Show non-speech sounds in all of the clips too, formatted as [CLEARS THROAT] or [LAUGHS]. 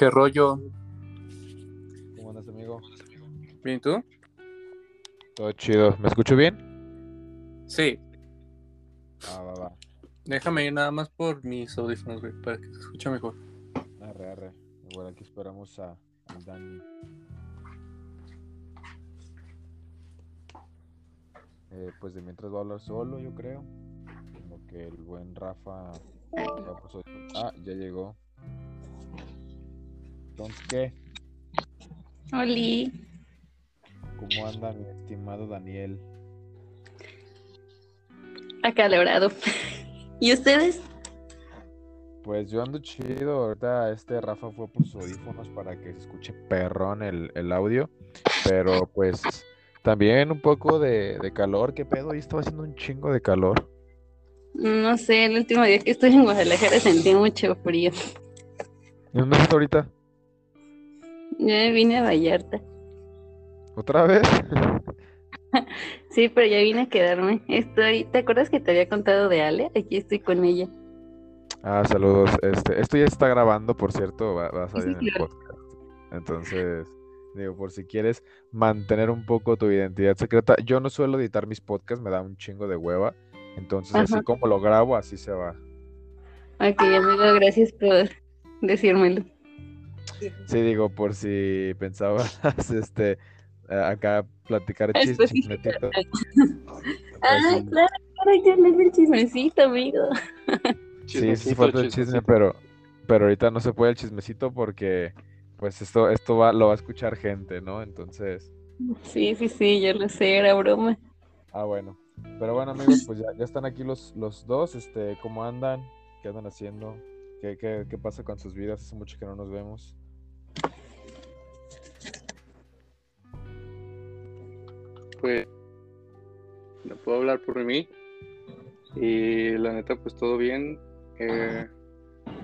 ¿Qué rollo? ¿Cómo andas, amigo? ¿Bien y tú? Todo chido. ¿Me escucho bien? Sí. Ah, va, va. Déjame ir nada más por mis audífonos, güey, para que se escuche mejor. Arre, arre. Igual aquí esperamos a, al Dani. Eh, pues de mientras va a hablar solo, yo creo. Como que el buen Rafa ya puso- Ah, ya llegó. Entonces, ¿qué? Oli, ¿Cómo anda mi estimado Daniel? acalorado. ¿Y ustedes? Pues yo ando chido. Ahorita este Rafa fue por sus audífonos para que se escuche perrón el, el audio. Pero pues también un poco de, de calor. ¿Qué pedo? Hoy estaba haciendo un chingo de calor. No sé, el último día que estuve en Guadalajara sentí mucho frío. ¿Y dónde estás ahorita? Ya vine a Vallarta. ¿Otra vez? [LAUGHS] Sí, pero ya vine a quedarme. Estoy, ¿te acuerdas que te había contado de Ale? Aquí estoy con ella. Ah, saludos. Este, esto ya está grabando, por cierto, va, va a salir Sí, en el claro. podcast. Entonces, digo, por si quieres mantener un poco tu identidad secreta. Yo no suelo editar mis podcasts, me da un chingo de hueva. Entonces, así como lo grabo, así se va. Ok, amigo, gracias por decírmelo. Sí, digo, por si pensabas, [LAUGHS] este, acá platicar chis- Específico. chismetito. [LAUGHS] Ah, Pues, claro, claro, el chismecito, amigo. [LAUGHS] sí, sí, Chismecito, falta el chisme, chismecito. pero, pero ahorita no se puede el chismecito porque, pues, esto, esto va, lo va a escuchar gente, ¿no? Entonces, Sí, sí, sí, yo lo sé, era broma. ah, bueno. Pero bueno, amigos, pues ya, ya están aquí los, los dos, este, ¿cómo andan? ¿Qué andan haciendo? ¿Qué, qué, qué pasa con sus vidas? Hace mucho que no nos vemos. Pues no puedo hablar por mí. Y la neta, pues todo bien. Eh,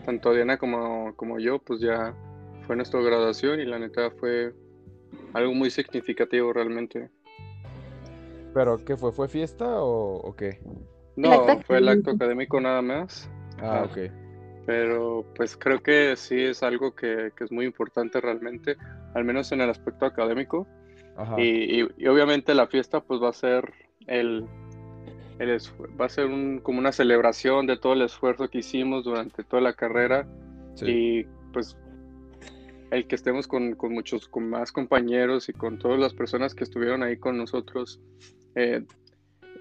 tanto Diana como, como yo, pues ya fue nuestra graduación y la neta fue algo muy significativo realmente. ¿Pero qué fue? ¿Fue fiesta o, o qué? No, fue el acto académico. académico nada más. Ah, Ah. ok. Pero pues creo que sí es algo que, que es muy importante realmente, al menos en el aspecto académico. Y, y- y obviamente la fiesta pues va a ser el, el va a ser un, como una celebración de todo el esfuerzo que hicimos durante toda la carrera Sí. y pues el que estemos con, con muchos con más compañeros y con todas las personas que estuvieron ahí con nosotros eh,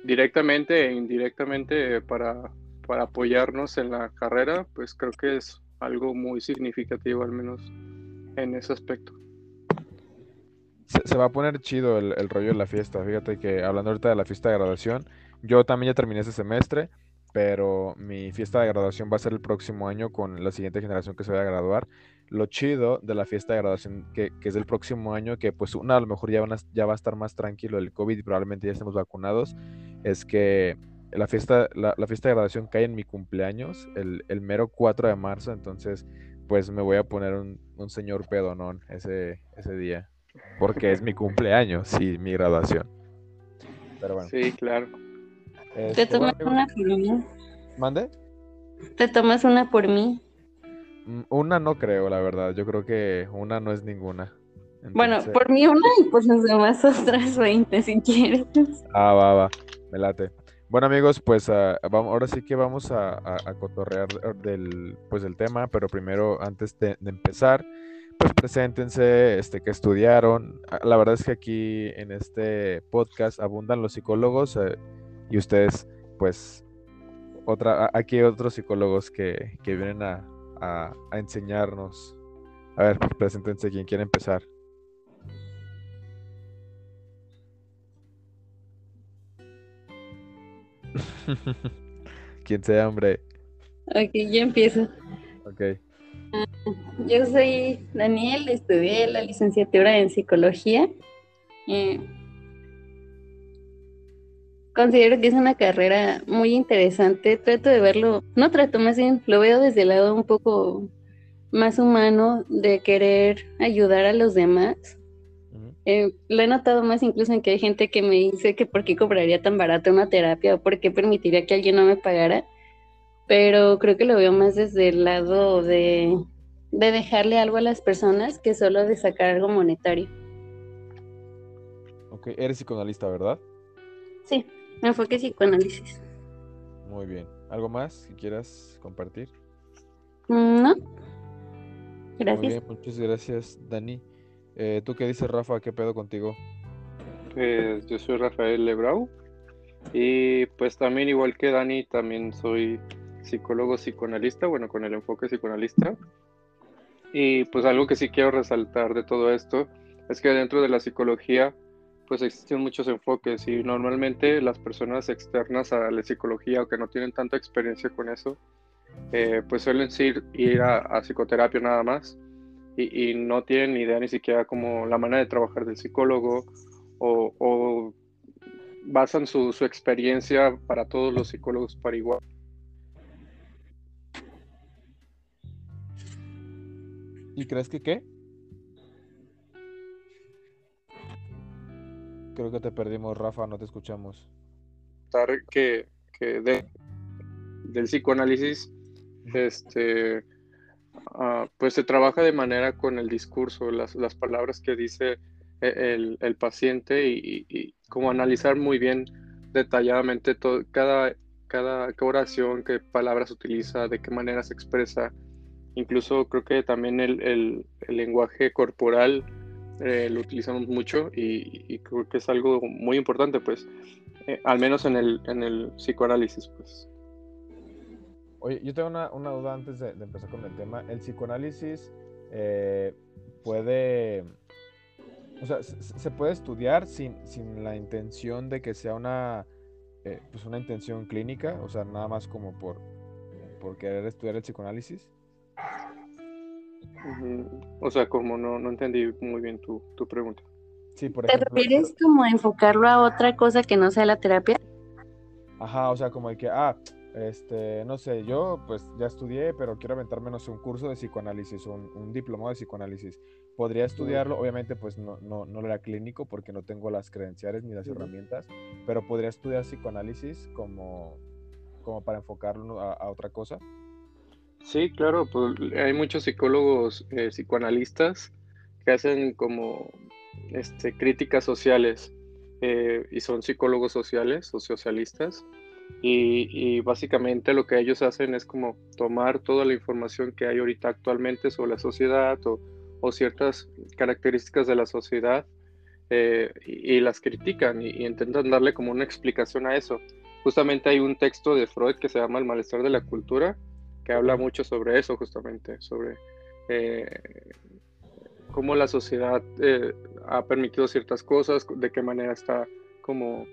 directamente e indirectamente para, para apoyarnos en la carrera, pues creo que es algo muy significativo al menos en ese aspecto. Se, va a poner chido el, rollo de la fiesta. Fíjate que hablando ahorita de la fiesta de graduación, yo también ya terminé ese semestre, pero mi fiesta de graduación va a ser el próximo año con la siguiente generación que se vaya a graduar. Lo chido de la fiesta de graduación que, es del próximo año, que pues una a lo mejor ya, van ya va a estar más tranquilo el COVID y probablemente ya estemos vacunados, es que la fiesta, la, fiesta de graduación cae en mi cumpleaños, el, mero 4 de marzo, entonces pues me voy a poner un, un señor pedonón ese, ese día. Porque es mi cumpleaños y mi graduación. Pero bueno. Sí, claro. Te este, tomas bueno, una por mí. ¿Mande? Te tomas una por mí. Mm, Una no creo, la verdad. Yo creo que una no es ninguna. Bueno, por mí una y pues los demás otras 20 si quieres. Ah, va, va. Me late. Bueno, amigos, pues ah, vamos, ahora sí que vamos a, a- a cotorrear del, pues, del tema, pero primero, antes de, de empezar, pues preséntense, este, que estudiaron. Ah, La verdad es que aquí en este podcast abundan los psicólogos eh, y ustedes, pues, otra, aquí hay otros psicólogos que, que vienen a, a- a enseñarnos. A ver, preséntense quien quiere empezar. [LAUGHS] Quien sea, hombre. Ok, ya empiezo. Ok. Yo soy Daniel, estudié la licenciatura en psicología. Eh, considero que es una carrera muy interesante. Trato de verlo, no trato más bien, lo veo desde el lado un poco más humano de querer ayudar a los demás. Eh, lo he notado más incluso en que hay gente que me dice que por qué cobraría tan barato una terapia o por qué permitiría que alguien no me pagara, pero creo que lo veo más desde el lado de, de dejarle algo a las personas que solo de sacar algo monetario. Ok, eres psicoanalista, ¿verdad? Sí, enfoque psicoanálisis. Muy bien. ¿Algo más que quieras compartir? Mm, No. Muy Gracias. bien, muchas gracias, Dani. Eh, ¿tú qué dices, Rafa? ¿Qué pedo contigo? Pues yo soy Rafael Lebrau y pues también igual que Dani, también soy psicólogo psicoanalista, bueno, con el enfoque psicoanalista. Y pues algo que sí quiero resaltar de todo esto es que dentro de la psicología pues existen muchos enfoques y normalmente las personas externas a la psicología o que no tienen tanta experiencia con eso, eh, pues suelen ir, ir a, psicoterapia nada más y, no tienen ni idea ni siquiera como la manera de trabajar del psicólogo o, basan su experiencia para todos los psicólogos para igual. ¿Y crees que qué? Creo que te perdimos, Rafa, no te escuchamos. Que, que de- del psicoanálisis este ah, pues se trabaja de manera con el discurso, las, las palabras que dice e- el, el paciente y, y- y como analizar muy bien detalladamente todo, cada, cada, oración, qué palabras utiliza, de qué manera se expresa. Incluso creo que también el, el- lenguaje corporal eh, lo utilizamos mucho y, creo que es algo muy importante, pues, eh, al menos en el, en el psicoanálisis, pues. Oye, yo tengo una, una duda antes de, empezar con el tema. ¿El psicoanálisis eh, puede, o sea, se, se puede estudiar sin, sin la intención de que sea una, eh, pues una intención clínica? O sea, nada más como por, por querer estudiar el psicoanálisis. O sea, como no, no entendí muy bien tu, tu pregunta. Sí, por ¿Te ejemplo. refieres como a enfocarlo a otra cosa que no sea la terapia? Ajá, o sea, como de que, ah, este, no sé, yo pues ya estudié, pero quiero aventarme, no sé, un curso de psicoanálisis, un, un diplomado de psicoanálisis. Podría estudiarlo, obviamente pues no, no, no lo era clínico porque no tengo las credenciales ni las Ujú. herramientas, pero podría estudiar psicoanálisis como, como para enfocarlo a, a otra cosa. Sí, claro, pues hay muchos psicólogos eh, psicoanalistas que hacen como este, críticas sociales eh, y son psicólogos sociales o socialistas y, y básicamente lo que ellos hacen es como tomar toda la información que hay ahorita actualmente sobre la sociedad o, ciertas características de la sociedad eh, y, las critican y intentan darle como una explicación a eso. Justamente hay un texto de Freud que se llama El malestar de la cultura que habla mucho sobre eso justamente, sobre eh, cómo la sociedad eh, ha permitido ciertas cosas, de qué manera está como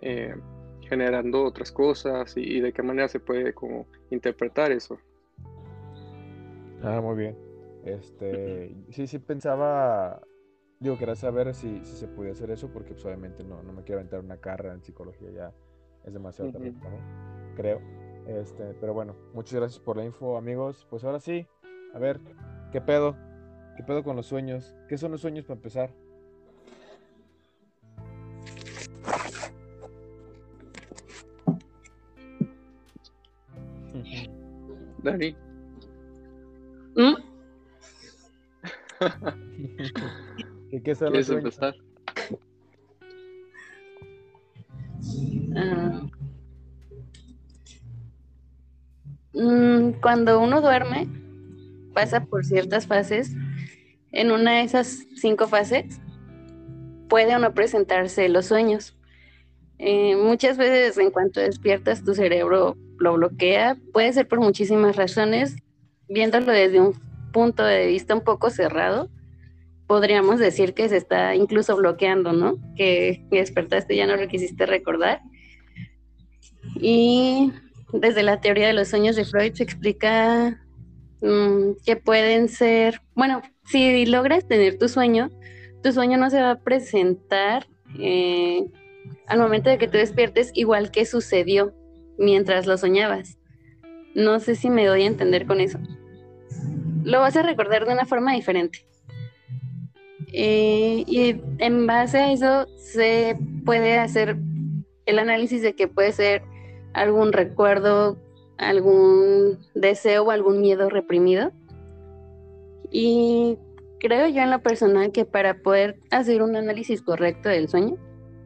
eh, generando otras cosas y, y de qué manera se puede como interpretar eso. Ah, muy bien. Este, [LAUGHS] sí, sí pensaba, digo, quería saber si, si se podía hacer eso, porque pues, obviamente no, no me quiero aventar una carrera en psicología, ya es demasiado tarde para mí, creo. Este, pero bueno, muchas gracias por la info, amigos. Pues ahora sí, a ver, ¿qué pedo? ¿Qué pedo con los sueños? ¿Qué son los sueños para empezar? Dani, ¿Mm? [LAUGHS] ¿Qué, qué son los ¿quieres sueños? empezar? Cuando uno duerme, pasa por ciertas fases. En una de esas cinco fases puede o no presentarse los sueños. Eh, muchas veces en cuanto despiertas tu cerebro lo bloquea. Puede ser por muchísimas razones. Viéndolo desde un punto de vista un poco cerrado, podríamos decir que se está incluso bloqueando, ¿no? Que despertaste y ya no lo quisiste recordar. Y desde la teoría de los sueños de Freud se explica mm, que pueden ser, bueno, si logras tener tu sueño, tu sueño no se va a presentar eh, al momento de que tú despiertes igual que sucedió mientras lo soñabas. No sé si me doy a entender con eso. Lo vas a recordar de una forma diferente. Eh, y en base a eso se puede hacer el análisis de que puede ser algún recuerdo, algún deseo o algún miedo reprimido. Y creo yo en lo personal que para poder hacer un análisis correcto del sueño,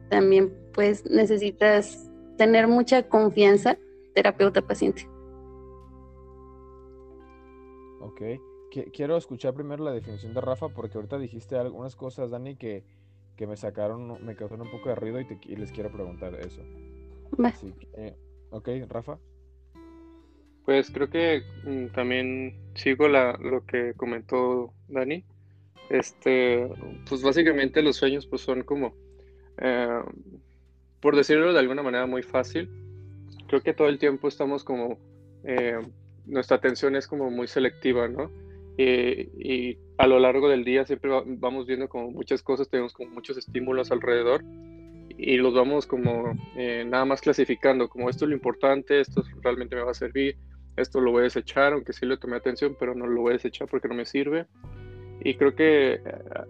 también pues necesitas tener mucha confianza terapeuta-paciente. Ok, quiero escuchar primero la definición de Rafa porque ahorita dijiste algunas cosas, Dani, que, me sacaron, me causaron un poco de ruido y, les quiero preguntar eso. Ok, Rafa. Pues creo que mm, también sigo la, lo que comentó Dani. Este, pues básicamente los sueños pues son como, eh, por decirlo de alguna manera muy fácil, creo que todo el tiempo estamos como, eh, nuestra atención es como muy selectiva, ¿no? y a lo largo del día siempre vamos viendo como muchas cosas, tenemos como muchos estímulos alrededor y los vamos como eh, nada más clasificando, como esto es lo importante, esto realmente me va a servir, esto lo voy a desechar, aunque sí le tomé atención, pero no lo voy a desechar porque no me sirve. Y creo que eh,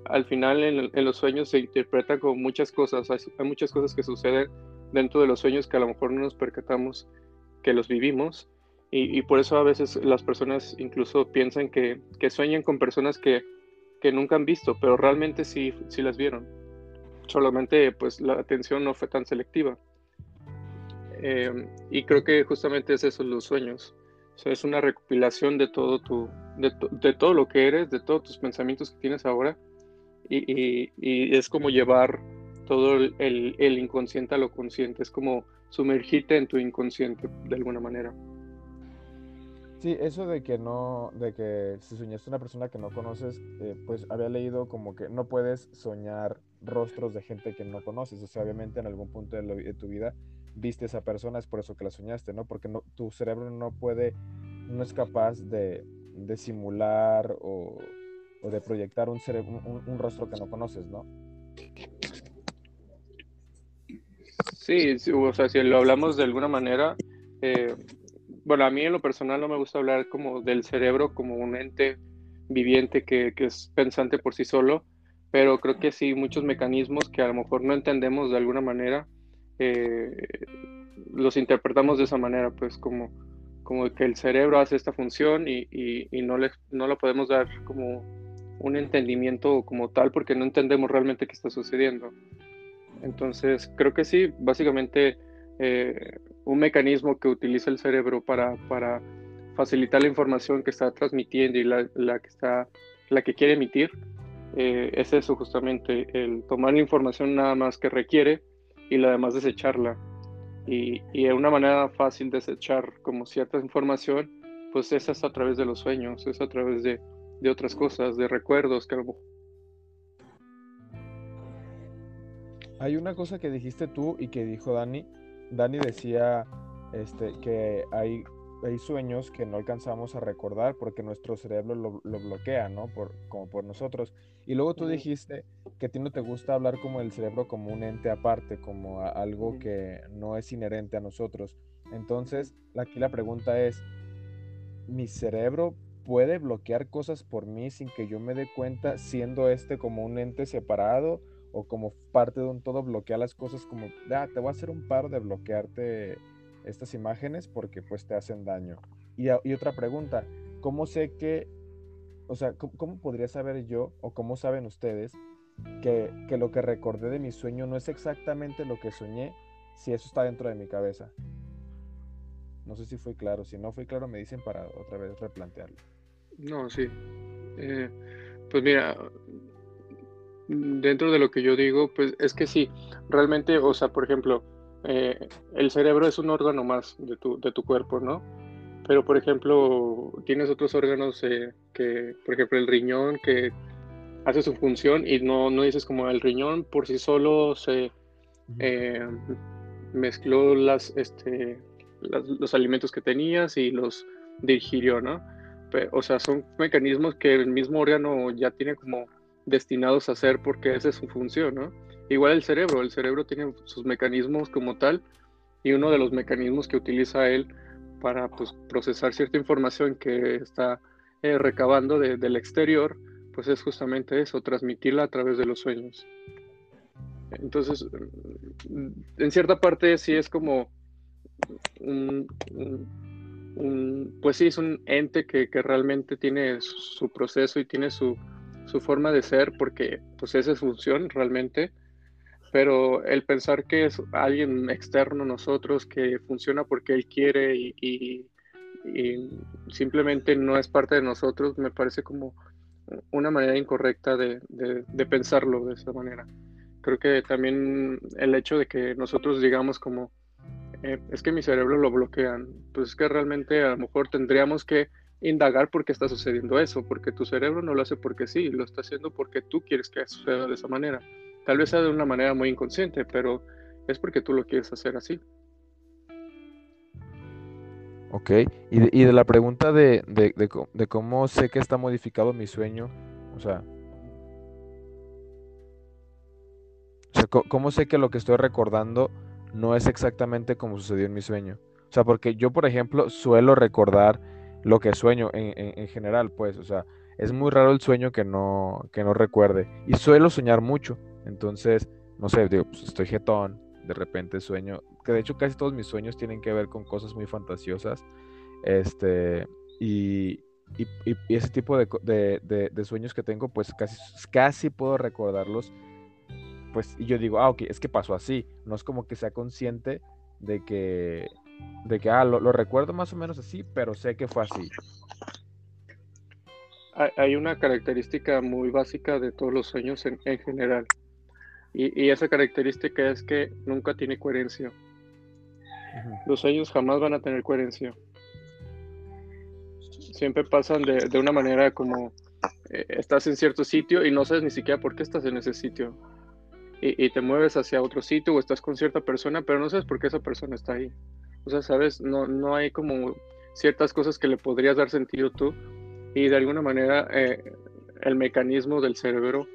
al final en, los sueños se interpreta como muchas cosas, hay, muchas cosas que suceden dentro de los sueños que a lo mejor no nos percatamos que los vivimos y, por eso a veces las personas incluso piensan que, que sueñan con personas que, que, nunca han visto, pero realmente sí, sí las vieron. Solamente pues la atención no fue tan selectiva. Eh, y creo que justamente es eso los sueños. Es una recopilación de todo tu, de, de, todo lo que eres, de todos tus pensamientos que tienes ahora. Y es como llevar todo el, el, inconsciente a lo consciente. Es como sumergirte en tu inconsciente de alguna manera. Sí, eso de que no, de que si soñaste una persona que no conoces, eh, pues había leído como que no puedes soñar rostros de gente que no conoces. O sea, obviamente en algún punto de, tu vida viste a esa persona, es por eso que la soñaste, ¿no? Porque no, tu cerebro no puede, no es capaz de, de simular o, de proyectar un, un, un, rostro que no conoces, ¿no? Sí, o sea, si lo hablamos de alguna manera, eh, bueno, a mí en lo personal no me gusta hablar como del cerebro como un ente viviente que, es pensante por sí solo, pero creo que sí, muchos mecanismos que a lo mejor no entendemos de alguna manera, eh, los interpretamos de esa manera, pues como, como que el cerebro hace esta función y, no, le, no lo podemos dar como un entendimiento como tal porque no entendemos realmente qué está sucediendo. Entonces, creo que sí, básicamente eh, un mecanismo que utiliza el cerebro para, para facilitar la información que está transmitiendo y la, la que, está, la que quiere emitir, eh, es eso justamente, el tomar la información nada más que requiere y la demás desecharla. Y, y una manera fácil de desechar como cierta información, pues es a través de los sueños, es a través de, de otras cosas, de recuerdos que. Hay una cosa que dijiste tú y que dijo Dani, Dani decía este, que hay, hay sueños que no alcanzamos a recordar porque nuestro cerebro lo, bloquea, ¿no? Por, como por nosotros. Y luego tú dijiste que a ti no te gusta hablar como el cerebro como un ente aparte, como algo que no es inherente a nosotros. Entonces, aquí la pregunta es, ¿mi cerebro puede bloquear cosas por mí sin que yo me dé cuenta, siendo este como un ente separado? O como parte de un todo bloquear las cosas como, ah, te voy a hacer un paro de bloquearte estas imágenes porque pues te hacen daño. Y, otra pregunta, ¿cómo sé que, o sea, ¿cómo, podría saber yo o cómo saben ustedes que, que, lo que recordé de mi sueño no es exactamente lo que soñé si eso está dentro de mi cabeza? No sé si fue claro, si no fue claro me dicen para otra vez replantearlo. No, sí. Eh, pues mira, dentro de lo que yo digo, pues es que sí, realmente, o sea, por ejemplo, eh, el cerebro es un órgano más de tu, de tu cuerpo, ¿no? Pero, por ejemplo, tienes otros órganos eh, que, por ejemplo, el riñón que hace su función y no, no dices como el riñón por sí solo se eh, mezcló las, este, los alimentos que tenías y los digirió, ¿no? o sea, son mecanismos que el mismo órgano ya tiene como destinados a hacer porque esa es su función, ¿no? Igual el cerebro, el cerebro tiene sus mecanismos como tal y uno de los mecanismos que utiliza él para pues, procesar cierta información que está eh, recabando del exterior, pues es justamente eso, transmitirla a través de los sueños. Entonces, en cierta parte sí es como un, pues sí, es un ente que realmente tiene su proceso y tiene su, su, forma de ser, porque pues esa es función realmente, pero el pensar que es alguien externo a nosotros, que funciona porque él quiere y, y, simplemente no es parte de nosotros, me parece como una manera incorrecta de, de, de pensarlo de esa manera. Creo que también el hecho de que nosotros digamos como eh, es que mi cerebro lo bloquean. Pues es que realmente a lo mejor tendríamos que indagar por qué está sucediendo eso, porque tu cerebro no lo hace porque sí, lo está haciendo porque tú quieres que suceda de esa manera. Tal vez sea de una manera muy inconsciente, pero es porque tú lo quieres hacer así. Ok, y de, la pregunta de, de, de, cómo sé que está modificado mi sueño, o sea, o sea, ¿cómo sé que lo que estoy recordando no es exactamente como sucedió en mi sueño. O sea, porque yo, por ejemplo, suelo recordar lo que sueño en, general, pues, o sea, es muy raro el sueño que no, que no recuerde. Y suelo soñar mucho. Entonces, no sé, digo, pues estoy jetón, de repente sueño, que de hecho casi todos mis sueños tienen que ver con cosas muy fantasiosas. Este, y, ese tipo de, de, sueños que tengo, pues casi, casi puedo recordarlos pues y yo digo, ah, ok, es que pasó así. No es como que sea consciente de que, de que ah, lo, recuerdo más o menos así, pero sé que fue así. Hay una característica muy básica de todos los sueños en, general. Y, esa característica es que nunca tiene coherencia. Los sueños jamás van a tener coherencia. Siempre pasan de, una manera como eh, estás en cierto sitio y no sabes ni siquiera por qué estás en ese sitio y, te mueves hacia otro sitio o estás con cierta persona, pero no sabes por qué esa persona está ahí. O sea, sabes, no, no hay como ciertas cosas que le podrías dar sentido tú y de alguna manera eh, el mecanismo del cerebro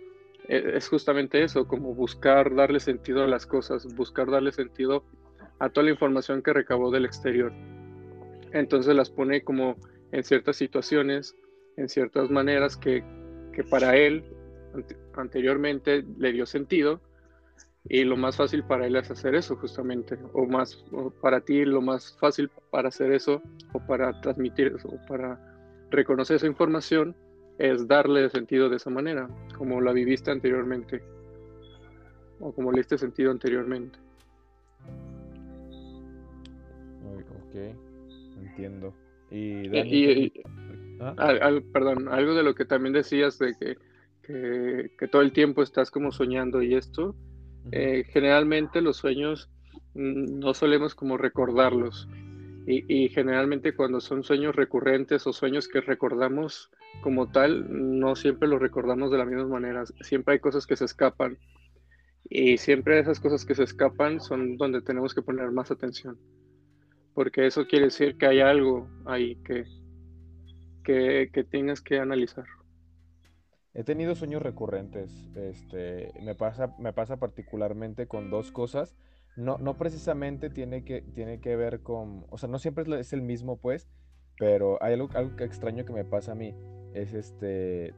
eh, es justamente eso, como buscar darle sentido a las cosas, buscar darle sentido a toda la información que recabó del exterior. Entonces las pone como en ciertas situaciones, en ciertas maneras que, que para él anteriormente le dio sentido y lo más fácil para él es hacer eso justamente, o más para ti lo más fácil para hacer eso o para transmitir eso, o para reconocer esa información es darle sentido de esa manera, como la viviste anteriormente o como le diste sentido anteriormente. Ok, entiendo. Y, ¿Ah? perdón, algo de lo que también decías de que, que, que todo el tiempo estás como soñando y esto, eh, generalmente los sueños mm, no solemos como recordarlos. Y, generalmente cuando son sueños recurrentes o sueños que recordamos como tal, no siempre los recordamos de la misma manera, siempre hay cosas que se escapan. Y siempre esas cosas que se escapan son donde tenemos que poner más atención, porque eso quiere decir que hay algo ahí que, que, que tienes que analizar. He tenido sueños recurrentes. Este, me pasa, me pasa particularmente con dos cosas. No, no precisamente tiene que, tiene que ver con, o sea, no siempre es el mismo, pues, pero hay algo, algo extraño que me pasa a mí. Es este,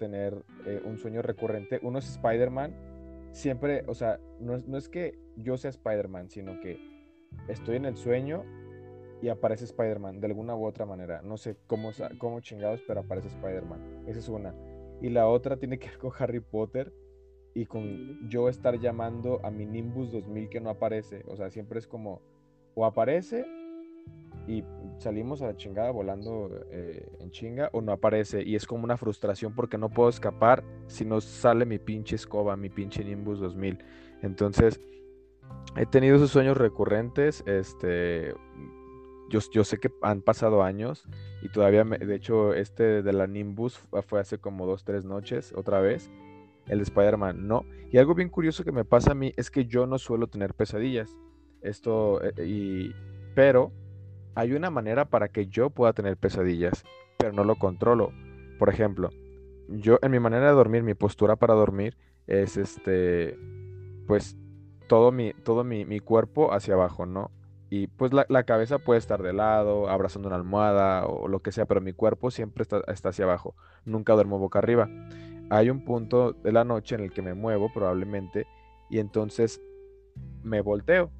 tener eh, un sueño recurrente. Uno es Spider-Man. Siempre, o sea, no no es que yo sea Spider-Man, sino que estoy en el sueño y aparece Spider-Man de alguna u otra manera. No sé cómo, cómo chingados, pero aparece Spider-Man. Esa es una. Y la otra tiene que ver con Harry Potter y con yo estar llamando a mi Nimbus 2000 que no aparece. O sea, siempre es como, o aparece y salimos a la chingada volando eh, en chinga, o no aparece. Y es como una frustración porque no puedo escapar si no sale mi pinche escoba, mi pinche Nimbus 2000. Entonces, he tenido esos sueños recurrentes, este, yo, sé que han pasado años y todavía, de hecho, este de la Nimbus fue hace como dos, tres noches, otra vez. El de Spider-Man no. Y algo bien curioso que me pasa a mí es que yo no suelo tener pesadillas. Esto, eh, y, pero hay una manera para que yo pueda tener pesadillas, pero no lo controlo. Por ejemplo, yo en mi manera de dormir, mi postura para dormir es este, pues todo mi, todo mi, mi cuerpo hacia abajo, ¿no? Y pues la, cabeza puede estar de lado, abrazando una almohada o lo que sea, pero mi cuerpo siempre está, hacia abajo. Nunca duermo boca arriba. Hay un punto de la noche en el que me muevo probablemente y entonces me volteo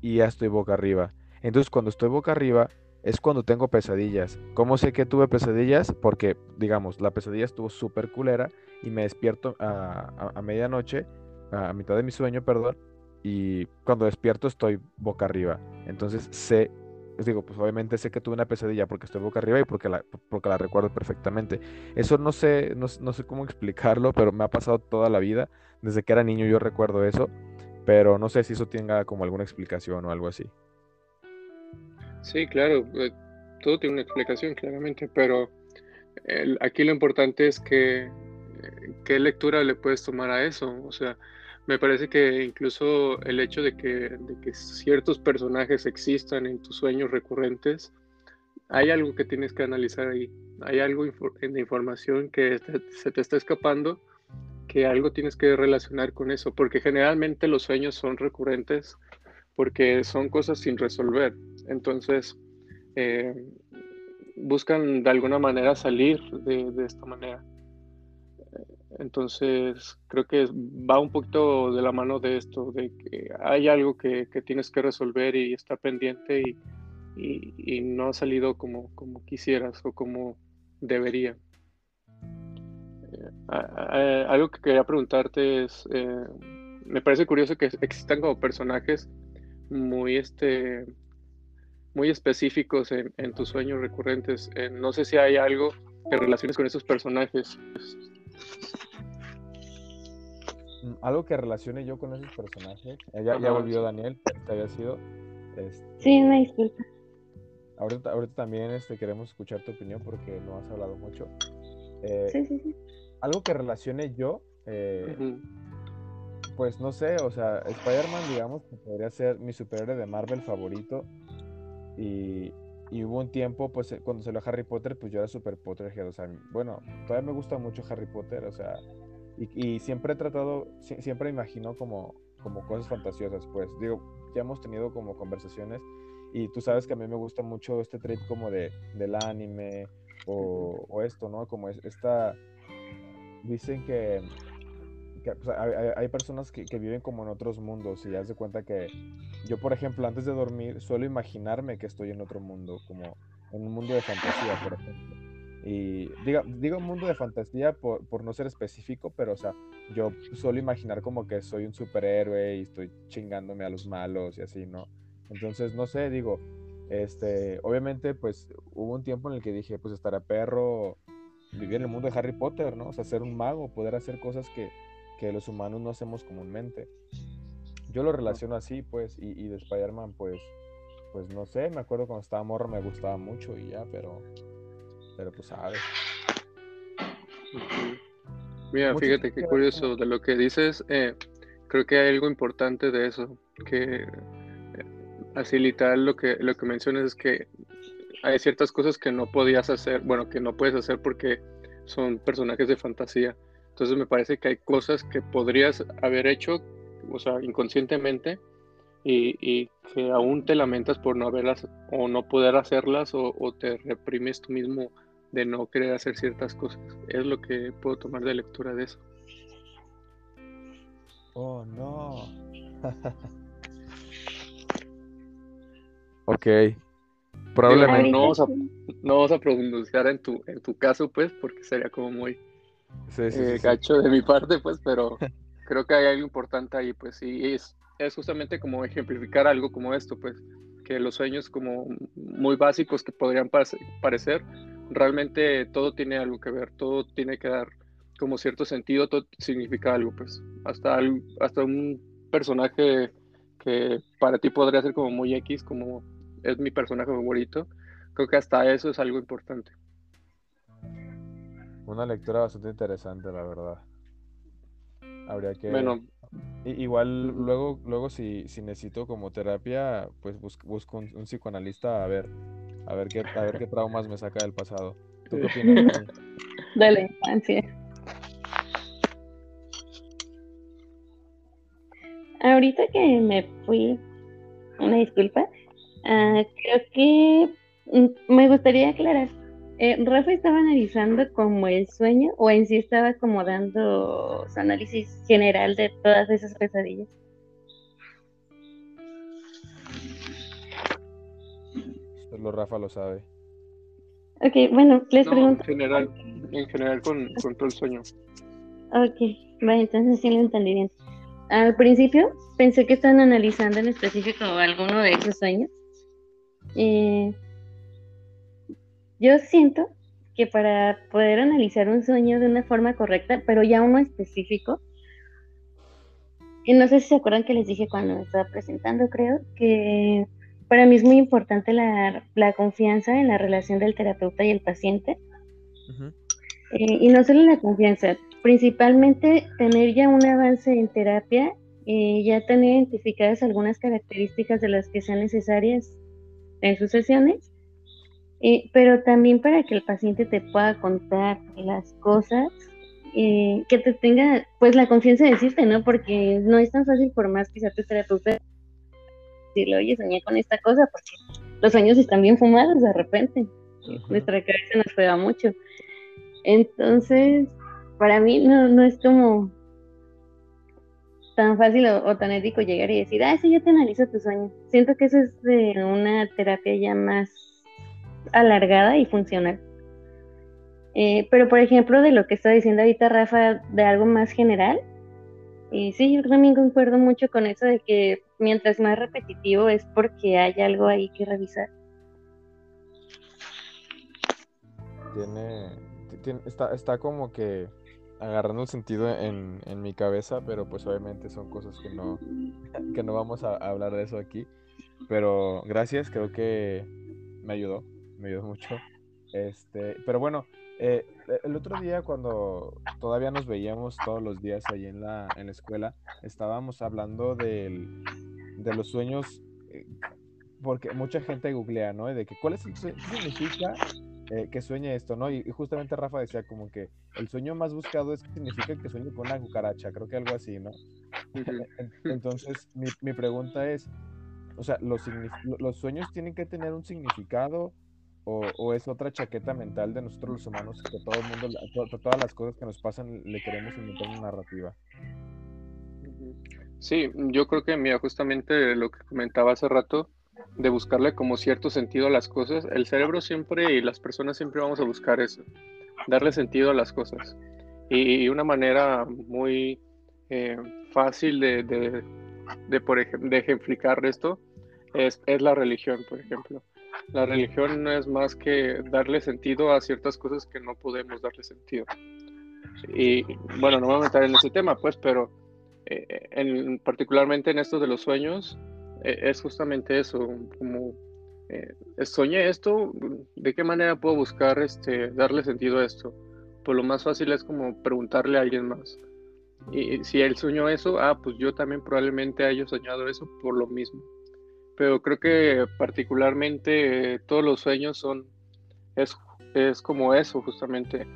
y ya estoy boca arriba. Entonces cuando estoy boca arriba, es cuando tengo pesadillas. ¿Cómo sé que tuve pesadillas? Porque, digamos, la pesadilla estuvo súper culera y me despierto a, medianoche, a, mitad de mi sueño, perdón, y cuando despierto estoy boca arriba. Entonces sé, les digo, pues obviamente sé que tuve una pesadilla porque estoy boca arriba y porque la, porque la recuerdo perfectamente. Eso no sé, no, no sé cómo [LAUGHS] explicarlo, pero me ha pasado toda la vida. Desde que era niño yo recuerdo eso, pero no sé si eso tenga como alguna explicación o algo así. Sí, claro, eh, todo tiene una explicación, claramente, pero aquí lo importante es que eh, qué lectura le puedes tomar a eso. O sea, me parece que incluso el hecho de que, ciertos personajes existan en tus sueños recurrentes, hay algo que tienes que analizar ahí. Hay algo en información que se te está escapando, que algo tienes que relacionar con eso, porque generalmente los sueños son recurrentes porque son cosas sin resolver. Entonces, eh, buscan de alguna manera salir de, esta manera. Entonces, creo que va un poquito de la mano de esto, de que hay algo que, tienes que resolver y está pendiente y, no ha salido como, como quisieras o como debería. Eh, algo que quería preguntarte es, eh, me parece curioso que existan como personajes muy este muy específicos en, tus sueños recurrentes. Eh, no sé si hay algo que relaciones con esos personajes. Mm, algo que relacione yo con esos personajes. Eh, ya, volvió Daniel, te había sido. Este, sí, me disculpa. Ahorita, ahorita también este, queremos escuchar tu opinión porque no has hablado mucho. Eh, sí, sí, sí. Algo que relacione yo, pues no sé, o sea, Spider-Man, digamos, que podría ser mi superhéroe de Marvel favorito. Y, hubo un tiempo, pues eh, cuando salió Harry Potter, pues yo era super Potterhead. O sea, bueno, todavía me gusta mucho Harry Potter, o sea, y, siempre he tratado, siempre imagino como, como cosas fantasiosas, pues. Digo, ya hemos tenido como conversaciones y tú sabes que a mí me gusta mucho este trip como de, del anime o, esto, ¿no? Como es, esta... Dicen que hay, personas que, viven como en otros mundos y ya se cuenta que yo, por ejemplo, antes de dormir suelo imaginarme que estoy en otro mundo, como en un mundo de fantasía, por ejemplo. Y diga, digo mundo de fantasía por, por, no ser específico, pero o sea, yo suelo imaginar como que soy un superhéroe y estoy chingándome a los malos y así, ¿no? Entonces, no sé, digo, este, obviamente, pues hubo un tiempo en el que dije, pues estará perro vivir en el mundo de Harry Potter, ¿no? O sea, ser un mago, poder hacer cosas que, que los humanos no hacemos comúnmente. Yo lo relaciono así, pues, y, y de Spider-Man, pues, pues no sé, me acuerdo cuando estaba morro me gustaba mucho y ya, pero, pero pues sabes. Mira, fíjate qué curioso de lo que dices, eh, creo que hay algo importante de eso, que eh, así literal lo que, lo que mencionas es que hay ciertas cosas que no podías hacer, bueno, que no puedes hacer porque son personajes de fantasía. Entonces me parece que hay cosas que podrías haber hecho, o sea, inconscientemente, y, que aún te lamentas por no haberlas o no poder hacerlas o, te reprimes tú mismo de no querer hacer ciertas cosas. Es lo que puedo tomar de lectura de eso. Oh, no. [LAUGHS] ok. Probablemente. no, vamos a, no vamos a pronunciar en tu, en tu caso, pues, porque sería como muy sí, sí, eh, gacho de mi parte, pues, pero [LAUGHS] creo que hay algo importante ahí, pues, y es, es justamente como ejemplificar algo como esto, pues, que los sueños como muy básicos que podrían parecer, realmente todo tiene algo que ver, todo tiene que dar como cierto sentido, todo significa algo, pues, hasta, hasta un personaje que para ti podría ser como muy X, como es mi personaje favorito, creo que hasta eso es algo importante. Una lectura bastante interesante, la verdad. Habría que. Bueno. Igual luego, luego si, si necesito como terapia, pues busco, un, psicoanalista a ver, a ver qué, a ver qué traumas me saca del pasado. ¿Tú qué opinas? [LAUGHS] De la infancia. Ahorita que me fui, una disculpa, ah, creo que mm, me gustaría aclarar eh, Rafa estaba analizando como el sueño o en sí estaba como dando su análisis general de todas esas pesadillas. Lo Rafa lo sabe. Ok, bueno, les No, pregunto. en general, en general con, con todo el sueño. Ok, vale, entonces sí lo entendí bien. Al principio pensé que estaban analizando en específico alguno de esos sueños. Eh, yo siento que para poder analizar un sueño de una forma correcta, pero ya uno específico, y no sé si se acuerdan que les dije cuando me estaba presentando, creo, que para mí es muy importante la, la confianza en la relación del terapeuta y el paciente. Eh, y no solo la confianza, principalmente tener ya un avance en terapia, eh, ya tener identificadas algunas características de las que sean necesarias en sus sesiones, eh, pero también para que el paciente te pueda contar las cosas, eh, que te tenga pues la confianza de decirte, ¿no? Porque no es tan fácil por más que sea tu terapeuta decirle, oye, soñé con esta cosa, porque los sueños están bien fumados de repente, Ujú. nuestra cabeza nos juega mucho. Entonces, para mí no, no es como tan fácil o, o tan ético llegar y decir, ah, sí, yo te analizo tu sueño. Siento que eso es de una terapia ya más alargada y funcional. Eh, pero, por ejemplo, de lo que está diciendo ahorita Rafa, de algo más general, y sí, yo también concuerdo mucho con eso de que mientras más repetitivo es porque hay algo ahí que revisar. Tiene, ti- tiene- está, está como que agarrando el sentido en, en mi cabeza, pero pues obviamente son cosas que no, [LAUGHS] que no vamos a, a hablar de eso aquí. Pero gracias, creo que me ayudó, me ayudó mucho. Este, pero bueno, eh, e- el otro día cuando todavía nos veíamos todos los días ahí en la, en la escuela, estábamos hablando del, de los sueños, eh, porque mucha gente googlea, ¿no? De que cuál es el sue- qué significa eh, que sueñe esto, ¿no? Y, y justamente Rafa decía como que el sueño más buscado es que significa que sueñe con una cucaracha, creo que algo así, ¿no? En- Entonces, mi, mi pregunta es, o sea, ¿los, ¿los sueños tienen que tener un significado o, es otra chaqueta mental de nosotros los humanos que todo el mundo, todas las cosas que nos pasan le queremos inventar una narrativa? Sí, yo creo que, mira, justamente lo que comentaba hace rato, de buscarle como cierto sentido a las cosas, el cerebro siempre y las personas siempre vamos a buscar eso, darle sentido a las cosas. Y una manera muy eh, fácil de, de, de, por ejemplo, de ejemplificar esto es, es la religión, por ejemplo. La religión no es más que darle sentido a ciertas cosas que no podemos darle sentido. Y bueno, no voy a meter en ese tema, pues, pero eh, en, particularmente en esto de los sueños, eh, es justamente eso, como eh, soñé esto, ¿de qué manera puedo buscar este, darle sentido a esto? Pues lo más fácil es como preguntarle a alguien más. Y si él soñó eso, ah, pues yo también probablemente haya soñado eso por lo mismo. Pero creo que particularmente todos los sueños son, es, es como eso justamente,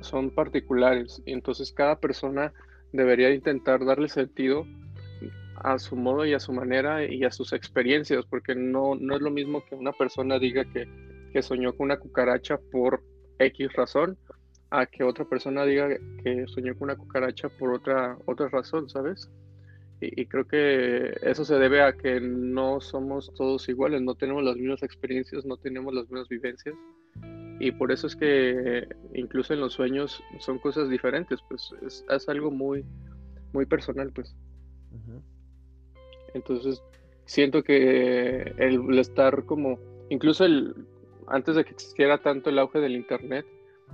son particulares. Y entonces cada persona debería intentar darle sentido a su modo y a su manera y a sus experiencias, porque no, no es lo mismo que una persona diga que, que soñó con una cucaracha por X razón, a que otra persona diga que soñó con una cucaracha por otra, otra razón, ¿sabes? Y, y, creo que eso se debe a que no somos todos iguales, no tenemos las mismas experiencias, no tenemos las mismas vivencias. Y por eso es que incluso en los sueños son cosas diferentes, pues es, es algo muy, muy personal, pues. Uh -huh. Entonces, siento que el, el, estar como, incluso el, antes de que existiera tanto el auge del Internet,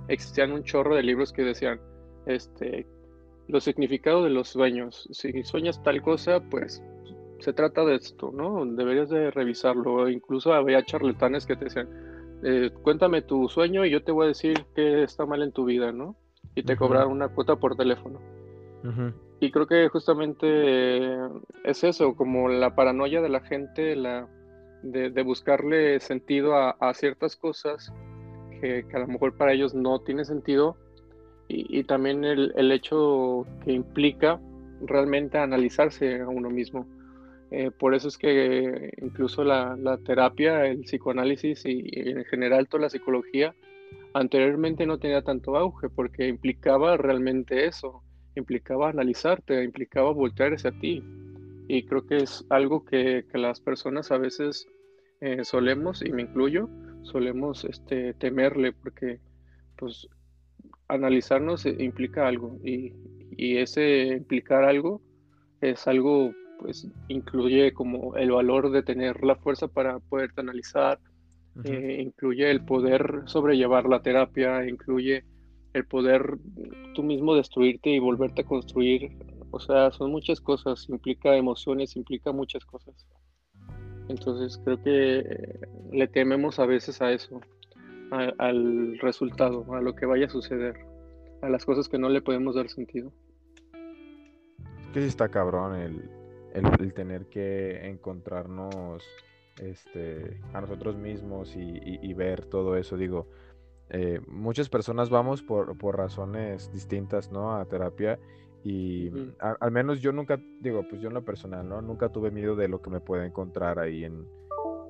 existían un chorro de libros que decían, este, los significados de los sueños. Si sueñas tal cosa, pues se trata de esto, ¿no? Deberías de revisarlo. Incluso había charlatanes que te decían, eh, cuéntame tu sueño y yo te voy a decir qué está mal en tu vida, ¿no? Y te uh -huh. cobraron una cuota por teléfono. Uh -huh. Y creo que justamente es eso, como la paranoia de la gente, la, de, de buscarle sentido a, a ciertas cosas que, que, a lo mejor para ellos no tiene sentido, y, y también el, el, hecho que implica realmente analizarse a uno mismo. Eh, por eso es que incluso la, la, terapia, el psicoanálisis y, y en general toda la psicología anteriormente no tenía tanto auge porque implicaba realmente eso, implicaba analizarte, implicaba voltear hacia ti. Y creo que es algo que, que las personas a veces eh, solemos, y me incluyo, solemos este, temerle porque pues analizarnos implica algo y, y ese implicar algo es algo pues incluye como el valor de tener la fuerza para poderte analizar, eh, incluye el poder sobrellevar la terapia, incluye el poder tú mismo destruirte y volverte a construir. O sea, son muchas cosas, implica emociones, implica muchas cosas. Entonces creo que le tememos a veces a eso, al resultado, a lo que vaya a suceder, a las cosas que no le podemos dar sentido. Que sí está cabrón el, el, tener que encontrarnos este, a nosotros mismos y, ver todo eso. Digo, eh, muchas personas vamos por, razones distintas, ¿no? A terapia y al menos yo nunca, digo, pues yo en lo personal, ¿no? Nunca tuve miedo de lo que me pueda encontrar ahí en,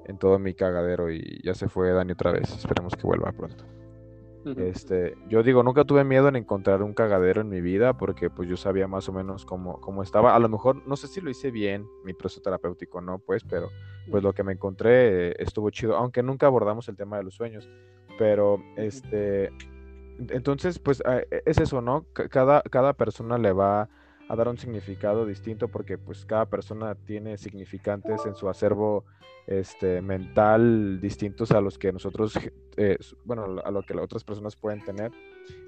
en todo mi cagadero y ya se fue Dani otra vez. Esperemos que vuelva pronto. Este, yo digo, nunca tuve miedo en encontrar un cagadero en mi vida porque pues yo sabía más o menos cómo, cómo estaba. A lo mejor, no sé si lo hice bien, mi proceso terapéutico no, pues, pero pues lo que me encontré eh, estuvo chido, aunque nunca abordamos el tema de los sueños. Pero, este, entonces, pues e, es eso, ¿no? Cada, cada persona le va a dar un significado distinto porque pues cada persona tiene significantes en su acervo este, mental distintos a los que nosotros, eh, bueno, a lo que las otras personas pueden tener.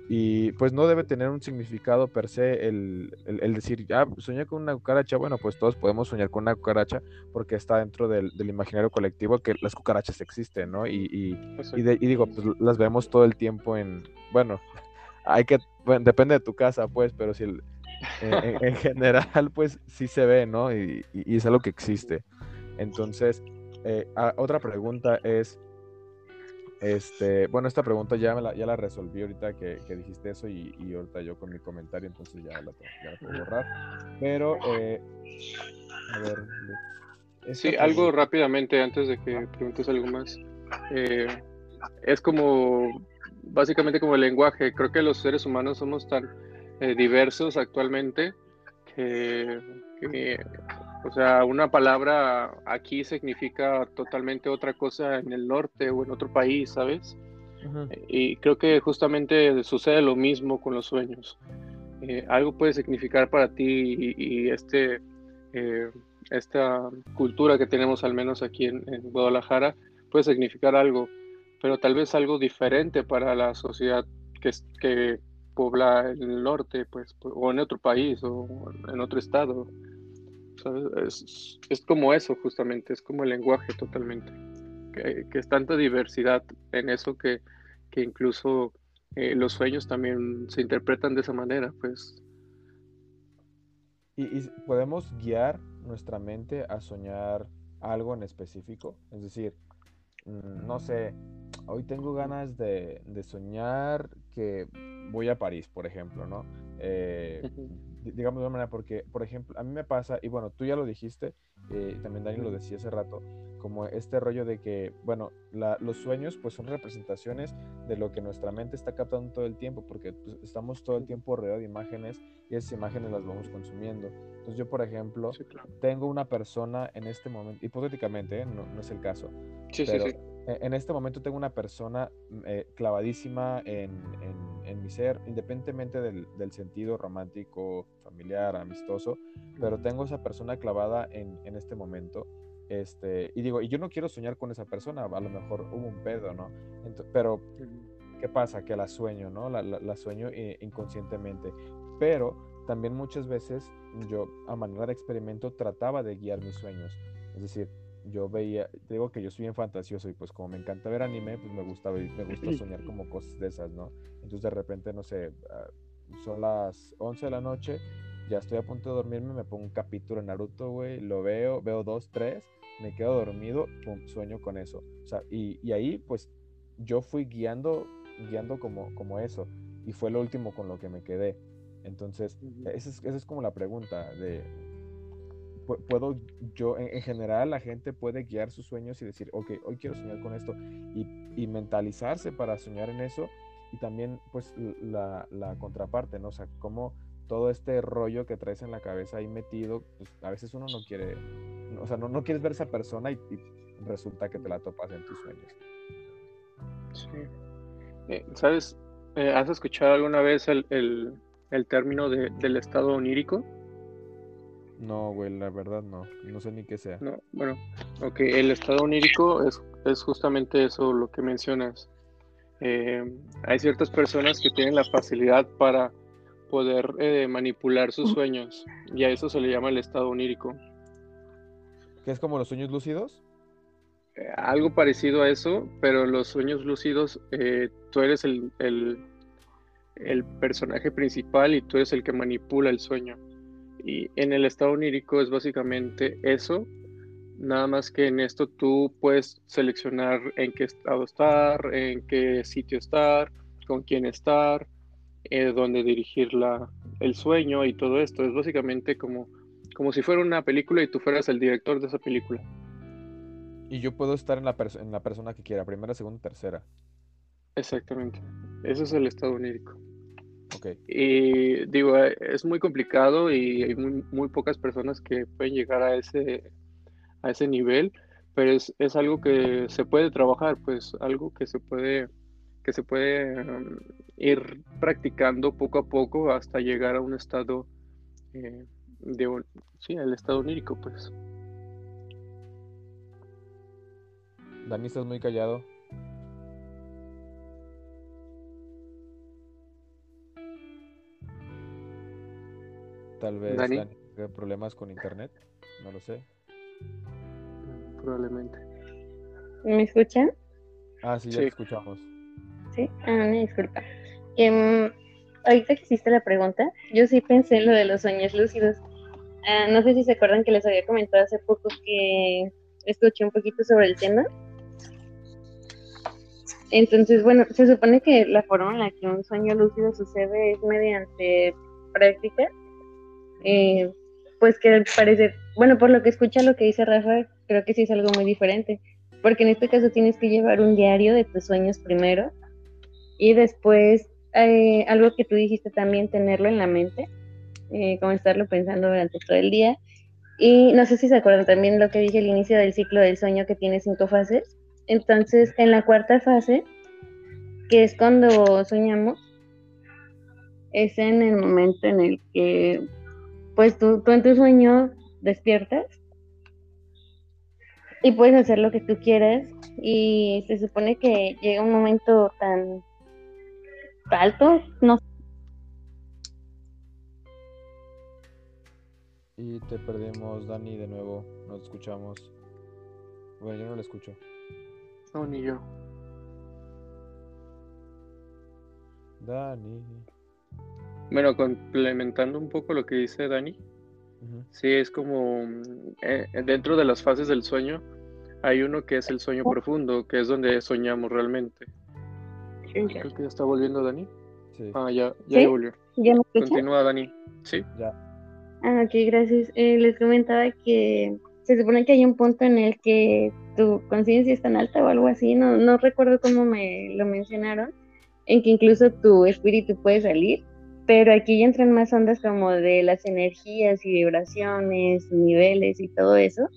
Y pues no debe tener un significado per se el, el, decir, ah, soñé con una cucaracha. Bueno, pues todos podemos soñar con una cucaracha porque está dentro del, del imaginario colectivo que las cucarachas existen, ¿no? Y, y, y, y, digo, pues las vemos todo el tiempo en, bueno, [LAUGHS] hay que, bueno, depende de tu casa, pues, pero si el, en, general, pues sí se ve, ¿no? Y, es algo que existe. Entonces, eh, otra pregunta es, este, bueno, esta pregunta ya, la, ya la resolví ahorita que, dijiste eso y, ahorita yo con mi comentario, entonces ya la, puedo borrar. Pero, eh, a ver. Sí, algo rápidamente antes de que preguntes algo más. Eh, es como, básicamente como el lenguaje. Creo que los seres humanos somos tan eh, diversos actualmente que, o sea, una palabra aquí significa totalmente otra cosa en el norte o en otro país, ¿sabes? Y creo que justamente sucede lo mismo con los sueños. Eh, algo puede significar para ti y, este, eh, esta cultura que tenemos al menos aquí en, Guadalajara puede significar algo, pero tal vez algo diferente para la sociedad que, que pobla en el norte, pues, o en otro país, o en otro estado. Es, como eso, justamente, es como el lenguaje totalmente. Que, es tanta diversidad en eso que, incluso eh, los sueños también se interpretan de esa manera, pues. ¿Y, podemos guiar nuestra mente a soñar algo en específico? Es decir, mm, no sé, hoy tengo ganas de, de soñar que voy a París, por ejemplo, ¿no? Eh, digamos de una manera, porque, por ejemplo, a mí me pasa, y bueno, tú ya lo dijiste, eh, también Dani lo decía hace rato, como este rollo de que, bueno, los sueños pues son representaciones de lo que nuestra mente está captando todo el tiempo, porque pues, estamos todo el tiempo rodeados de imágenes y esas imágenes las vamos consumiendo. Entonces yo, por ejemplo, tengo una persona en este momento, hipotéticamente, ¿eh? no, no, es el caso, sí, pero e, en este momento tengo una persona eh, clavadísima en, en, mi ser, independientemente del, del, sentido romántico, familiar, amistoso, pero tengo esa persona clavada en, en, este momento. Este, y digo, y yo no quiero soñar con esa persona, a lo mejor hubo un pedo, ¿no? pero, ¿qué pasa? Que la sueño, ¿no? La, la, sueño eh, inconscientemente. Pero también muchas veces yo, a manera de experimento, trataba de guiar mis sueños. Es decir, yo veía, digo que yo soy bien fantasioso y pues como me encanta ver anime, pues me gusta, me gusta [LAUGHS] soñar como cosas de esas, ¿no? Entonces de repente, no sé, ah, son las 11 de la noche, ya estoy a punto de dormirme, me pongo un capítulo de Naruto, güey, lo veo, veo dos, tres, me quedo dormido, pum, sueño con eso. O sea, y, y ahí pues yo fui guiando, guiando como, como eso, y fue lo último con lo que me quedé. Entonces, esa es, esa es como la pregunta de puedo yo, en, general, la gente puede guiar sus sueños y decir, ok, hoy quiero soñar con esto y, mentalizarse para soñar en eso y también pues la, contraparte, ¿no? O sea, como todo este rollo que traes en la cabeza ahí metido, pues a veces uno no quiere, o sea, no, no quieres ver esa persona y, resulta que te la topas en tus sueños. Sí. Eh, ¿Sabes? Eh, ¿Has escuchado alguna vez el, el, el término de, del estado onírico? No, güey, la verdad no. No sé ni qué sea. No, bueno, ok, el estado onírico es, es justamente eso lo que mencionas. Eh, hay ciertas personas que tienen la facilidad para poder eh, manipular sus sueños y a eso se le llama el estado onírico. ¿Qué es como los sueños lúcidos? Eh, algo parecido a eso, pero los sueños lúcidos, eh, tú eres el, el, el personaje principal y tú eres el que manipula el sueño. Y en el estado onírico es básicamente eso, nada más que en esto tú puedes seleccionar en qué estado estar, en qué sitio estar, con quién estar, eh, dónde dirigir la, el sueño y todo esto. Es básicamente como, como si fuera una película y tú fueras el director de esa película. Y yo puedo estar en la, en la persona que quiera, primera, segunda, tercera. Exactamente. Eso es el estado onírico. Y digo, eh, es muy complicado y hay muy, muy pocas personas que pueden llegar a ese, a ese nivel, pero es, es algo que se puede trabajar, pues algo que se puede, que se puede um, ir practicando poco a poco hasta llegar a un estado eh, de sí, el estado onírico, pues. Dani, estás muy callado. Tal vez Dani. Dani tenga problemas con internet, no lo sé. Probablemente. ¿Me escuchan? Ah, sí, ya Sí. te escuchamos. Sí, ah, disculpa. Em, ahorita que hiciste la pregunta, yo sí pensé en lo de los sueños lúcidos. Ah, no sé si se acuerdan que les había comentado hace poco que escuché un poquito sobre el tema. Entonces, bueno, se supone que la forma en la que un sueño lúcido sucede es mediante práctica. Eh, pues que al parecer, bueno, por lo que escucha lo que dice Rafa, creo que sí es algo muy diferente. Porque en este caso tienes que llevar un diario de tus sueños primero y después eh, algo que tú dijiste también, tenerlo en la mente, eh, como estarlo pensando durante todo el día. Y no sé si se acuerdan también lo que dije al inicio del ciclo del sueño que tiene cinco fases. Entonces, en la cuarta fase, que es cuando soñamos, es en el momento en el que, pues tú, tú en tu sueño despiertas y puedes hacer lo que tú quieras y se supone que llega un momento tan alto, no Y te perdimos, Dani, de nuevo. No te escuchamos. Bueno, yo no lo escucho. No, ni yo. Dani. Bueno, complementando un poco lo que dice Dani, Ujú. Sí, es como mm, eh, dentro de las fases del sueño hay uno que es el sueño profundo, que es donde soñamos realmente. Creo que ya está volviendo Dani. Sí, Ah, ya, ya ¿Sí? volvió. ¿Ya me escuchan? Continúa Dani. Sí, ya. Ah, ok, gracias. Eh, les comentaba que se supone que hay un punto en el que tu conciencia es tan alta o algo así, no, no recuerdo cómo me lo mencionaron, en que incluso tu espíritu puede salir, pero aquí entran más ondas como de las energías y vibraciones, niveles y todo eso.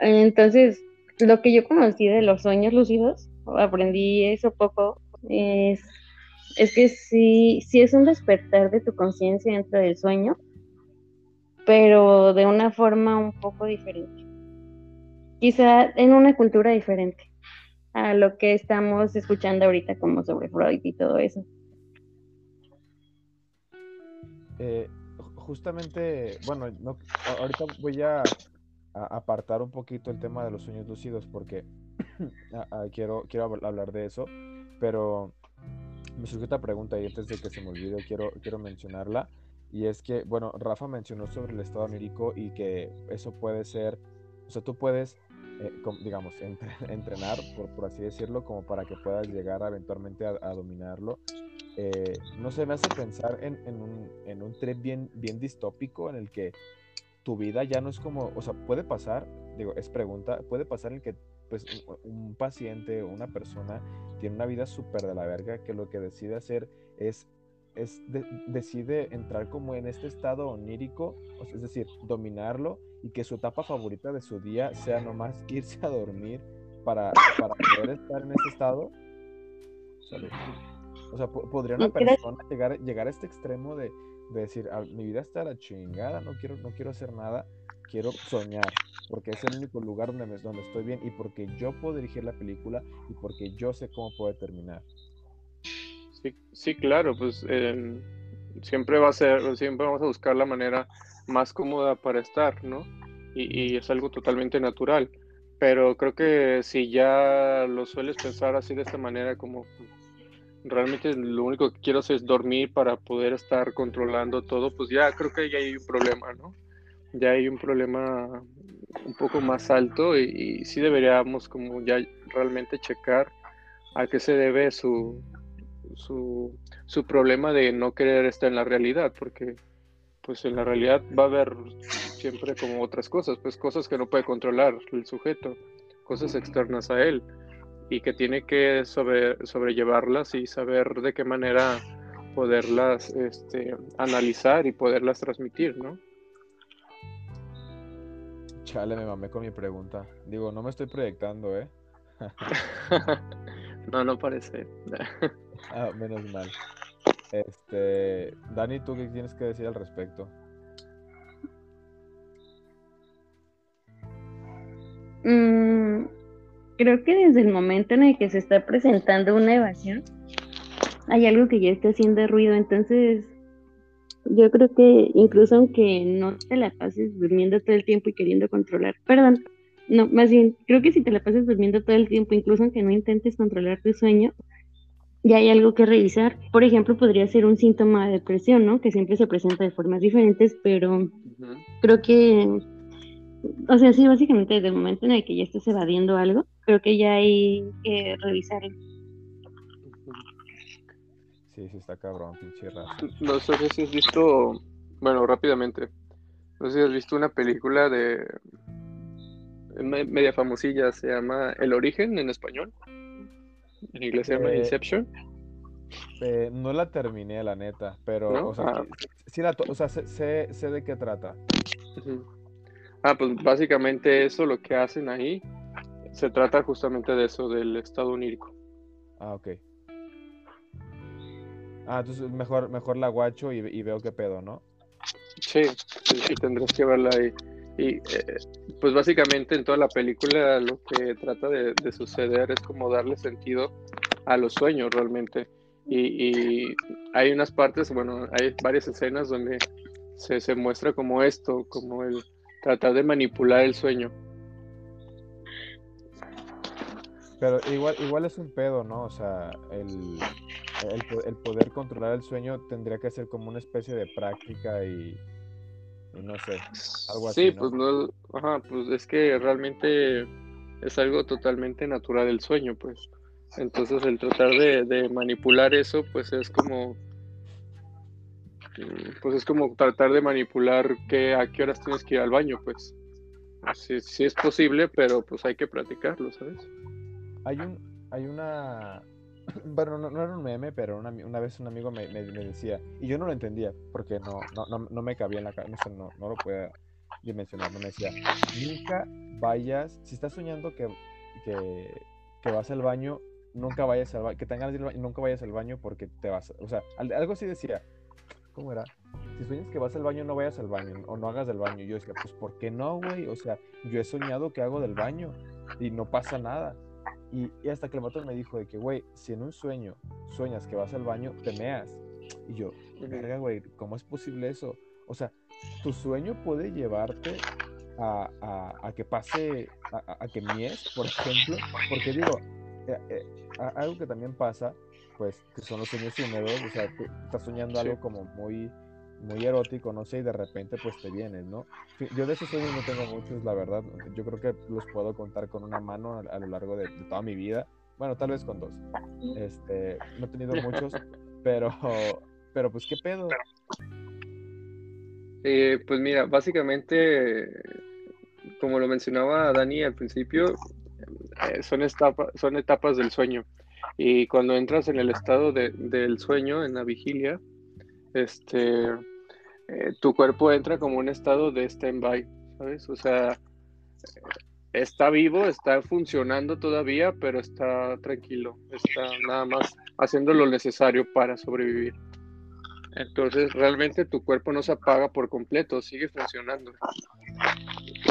Entonces, lo que yo conocí de los sueños lúcidos, aprendí eso poco, es, es que sí, sí es un despertar de tu conciencia dentro del sueño, pero de una forma un poco diferente. Quizá en una cultura diferente a lo que estamos escuchando ahorita como sobre Freud y todo eso. Eh, ju- justamente, bueno, no, ahorita voy a, apartar un poquito el tema de los sueños lúcidos porque [CLEARS THROAT] quiero, quiero habl- hablar de eso, pero me surgió otra pregunta y antes de que se me olvide quiero, quiero mencionarla. Y es que, bueno, Rafa mencionó sobre el estado onírico y que eso puede ser, o sea, tú puedes, eh, digamos, entre- [LAUGHS] entrenar, por, así decirlo, como para que puedas llegar eventualmente a dominarlo. Eh, no sé, me hace pensar en, en un, en un trip bien, bien distópico en el que tu vida ya no es como, o sea, puede pasar, digo, es pregunta, puede pasar en el que pues un, paciente o una persona tiene una vida súper de la verga que lo que decide hacer es es decide entrar como en este estado onírico, es decir, dominarlo y que su etapa favorita de su día sea nomás [LAUGHS] irse a dormir para, para poder estar en ese estado. O sea, podría una persona llegar, llegar a este extremo de, decir, ah, mi vida está a la chingada, no quiero, no quiero hacer nada, quiero soñar, porque es el único lugar donde, me, donde estoy bien y porque yo puedo dirigir la película y porque yo sé cómo puede terminar. Sí, sí claro, pues em, siempre va a ser, siempre vamos a buscar la manera más cómoda para estar, ¿no? Y, y, es algo totalmente natural. Pero creo que si ya lo sueles pensar así de esta manera, como realmente lo único que quiero es dormir para poder estar controlando todo, pues ya creo que ya hay un problema, ¿no? Ya hay un problema un poco más alto y, y sí deberíamos como ya realmente checar a qué se debe su, su, su problema de no querer estar en la realidad, porque pues en la realidad va a haber siempre como otras cosas, pues cosas que no puede controlar el sujeto, cosas externas a él y que tiene que sobre, sobrellevarlas y saber de qué manera poderlas este, analizar y poderlas transmitir, ¿no? Chale, me mamé con mi pregunta. Digo, no me estoy proyectando, ¿eh? [LAUGHS] no, no parece. [LAUGHS] ah, menos mal. Este, Dani, ¿tú qué tienes que decir al respecto? Mm, creo que desde el momento en el que se está presentando una evasión, hay algo que ya está haciendo ruido, entonces yo creo que incluso aunque no te la pases durmiendo todo el tiempo y queriendo controlar, perdón, no, más bien, creo que si te la pases durmiendo todo el tiempo, incluso aunque no intentes controlar tu sueño, ya hay algo que revisar. Por ejemplo, podría ser un síntoma de depresión, ¿no? Que siempre se presenta de formas diferentes, pero creo que, o sea, sí, básicamente desde el momento en el que ya estés evadiendo algo, creo que ya hay que revisarlo. Sí, sí está cabrón, pinche raza. No sé si has visto, bueno, rápidamente, no sé si has visto una película de media famosilla, se llama El Origen en español. En inglés se llama eh, Inception. Eh, no la terminé, la neta, pero, o sea, ah. sí, la o sea sé, sé, de qué trata. Ah, pues básicamente eso, lo que hacen ahí, se trata justamente de eso, del estado onírico. Ah, ok. Ah, entonces mejor, mejor la guacho y, veo qué pedo, ¿no? Sí, sí, tendrás que verla ahí. Y eh, pues básicamente en toda la película lo que trata de, suceder es como darle sentido a los sueños realmente. Y, hay unas partes, bueno, hay varias escenas donde se, se, muestra como esto, como el tratar de manipular el sueño. Pero igual, igual es un pedo, ¿no? O sea, el, el poder controlar el sueño tendría que ser como una especie de práctica y, no sé, algo así. Sí, pues no, ajá, pues es que realmente es algo totalmente natural el sueño, pues. Entonces el tratar de, manipular eso, pues es como, mm, pues es como tratar de manipular que, a qué horas tienes que ir al baño, pues. Sí, sí es posible, pero pues hay que practicarlo, ¿sabes? Hay un, hay una, [CLEARS THROAT] bueno, no, era un meme, pero una, una vez un amigo me, me, decía, y yo no lo entendía, porque no, no, no, me cabía en la cabeza, no, no, lo podía dimensionar, no me decía, nunca vayas, si estás soñando que, que, que vas al baño, nunca vayas al baño, que tengas ir nunca vayas al baño porque te vas, o sea, algo así decía, ¿cómo era? Si sueñas que vas al baño, no vayas al baño, o no hagas del baño. Y yo decía, pues, ¿por qué no, güey? O sea, yo he soñado que hago del baño y no pasa nada. Y, hasta que el motor me dijo de que, güey, si en un sueño sueñas que vas al baño, te meas. Y yo, verga, güey, ¿cómo es posible eso? O sea, tu sueño puede llevarte a, a, que pase, a, que mies, por ejemplo, porque digo, eh, eh, algo que también pasa, pues, que son los sueños húmedos, o sea, tú estás soñando algo como muy muy erótico, no sé, y de repente pues te vienes, ¿no? Yo de esos sueños no tengo muchos, la verdad. Yo creo que los puedo contar con una mano a, lo largo de, toda mi vida. Bueno, tal vez con dos. Este, no he tenido muchos, [LAUGHS] pero, pero pues qué pedo. Eh, pues mira, básicamente, como lo mencionaba Dani al principio, eh, son, son etapas del sueño. Y cuando entras en el estado de, del sueño, en la vigilia, este, eh, tu cuerpo entra como un estado de stand-by, ¿sabes? O sea, está vivo, está funcionando todavía, pero está tranquilo, está nada más haciendo lo necesario para sobrevivir. Entonces realmente tu cuerpo no se apaga por completo, sigue funcionando.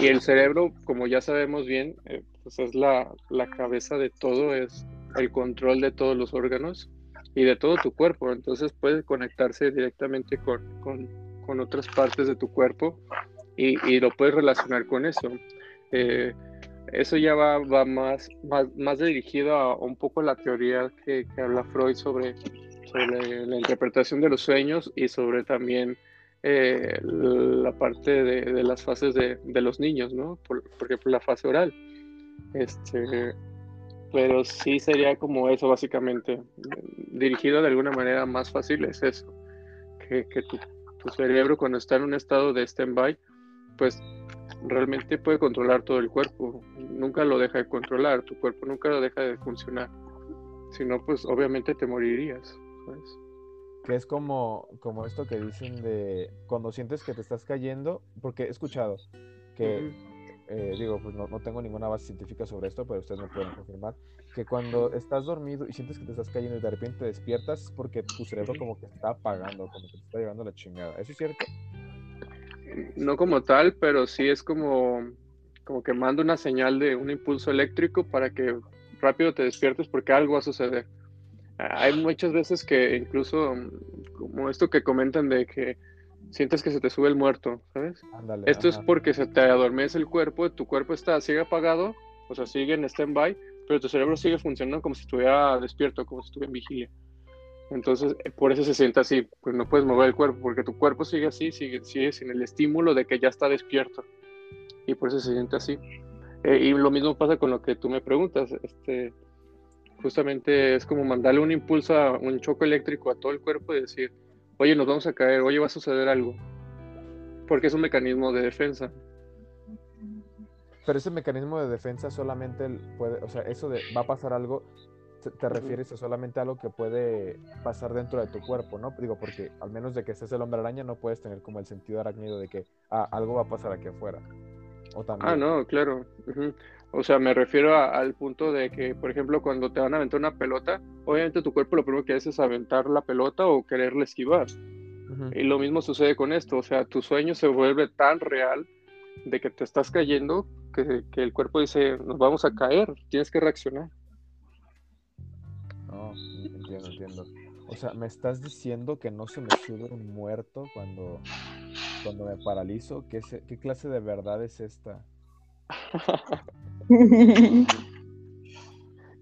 Y el cerebro, como ya sabemos bien, eh, pues es la, cabeza de todo, es el control de todos los órganos y de todo tu cuerpo. Entonces puede conectarse directamente con, otras partes de tu cuerpo y, lo puedes relacionar con eso. Eh, eso ya va, más, dirigido a un poco la teoría que, habla Freud sobre, la interpretación de los sueños y sobre también eh, la parte de, las fases de, los niños, ¿no? Por, ejemplo, la fase oral. Este, pero sí sería como eso, básicamente. Dirigido de alguna manera más fácil es eso. Que, que tu cerebro, cuando está en un estado de stand-by, pues realmente puede controlar todo el cuerpo, nunca lo deja de controlar, tu cuerpo nunca lo deja de funcionar, si no, pues obviamente te morirías, Que es como, como esto que dicen de cuando sientes que te estás cayendo, porque he escuchado que, eh, digo, pues no, no, tengo ninguna base científica sobre esto, pero ustedes me pueden confirmar, que cuando estás dormido y sientes que te estás cayendo y de repente te despiertas es porque tu cerebro como que está apagando, como que te está llevando la chingada. ¿Eso es cierto? no como tal, pero sí es como, como que manda una señal de un impulso eléctrico para que rápido te despiertes porque algo va a suceder. Hay muchas veces que incluso, como esto que comentan de que sientes que se te sube el muerto, ¿sabes? esto es porque se te adormece el cuerpo, tu cuerpo está, sigue apagado, o sea, sigue en stand-by, pero tu cerebro sigue funcionando como si estuviera despierto, como si estuviera en vigilia. Entonces, eh, por eso se siente así, pues no puedes mover el cuerpo, porque tu cuerpo sigue así, sigue, sigue sin el estímulo de que ya está despierto. Y por eso se siente así. Eh, y lo mismo pasa con lo que tú me preguntas. Este, justamente es como mandarle un impulso, a, un choque eléctrico a todo el cuerpo y decir, oye, nos vamos a caer, oye, va a suceder algo. Porque es un mecanismo de defensa. Pero ese mecanismo de defensa solamente puede, o sea, eso de va a pasar algo, te refieres a solamente algo que puede pasar dentro de tu cuerpo, ¿no? Digo, porque al menos de que estés el hombre araña no puedes tener como el sentido arácnido de que ah, algo va a pasar aquí afuera. O también... Ah, no, claro. O sea, me refiero al punto de que, por ejemplo, cuando te van a aventar una pelota, obviamente tu cuerpo lo primero que hace es aventar la pelota o quererle esquivar. Y lo mismo sucede con esto, o sea, tu sueño se vuelve tan real de que te estás cayendo que, que el cuerpo dice, nos vamos a caer, tienes que reaccionar. entiendo, entiendo. O sea, me estás diciendo que no se me sube un muerto cuando, cuando me paralizo. ¿Qué, ¿Qué clase de verdad es esta? [LAUGHS] [LAUGHS]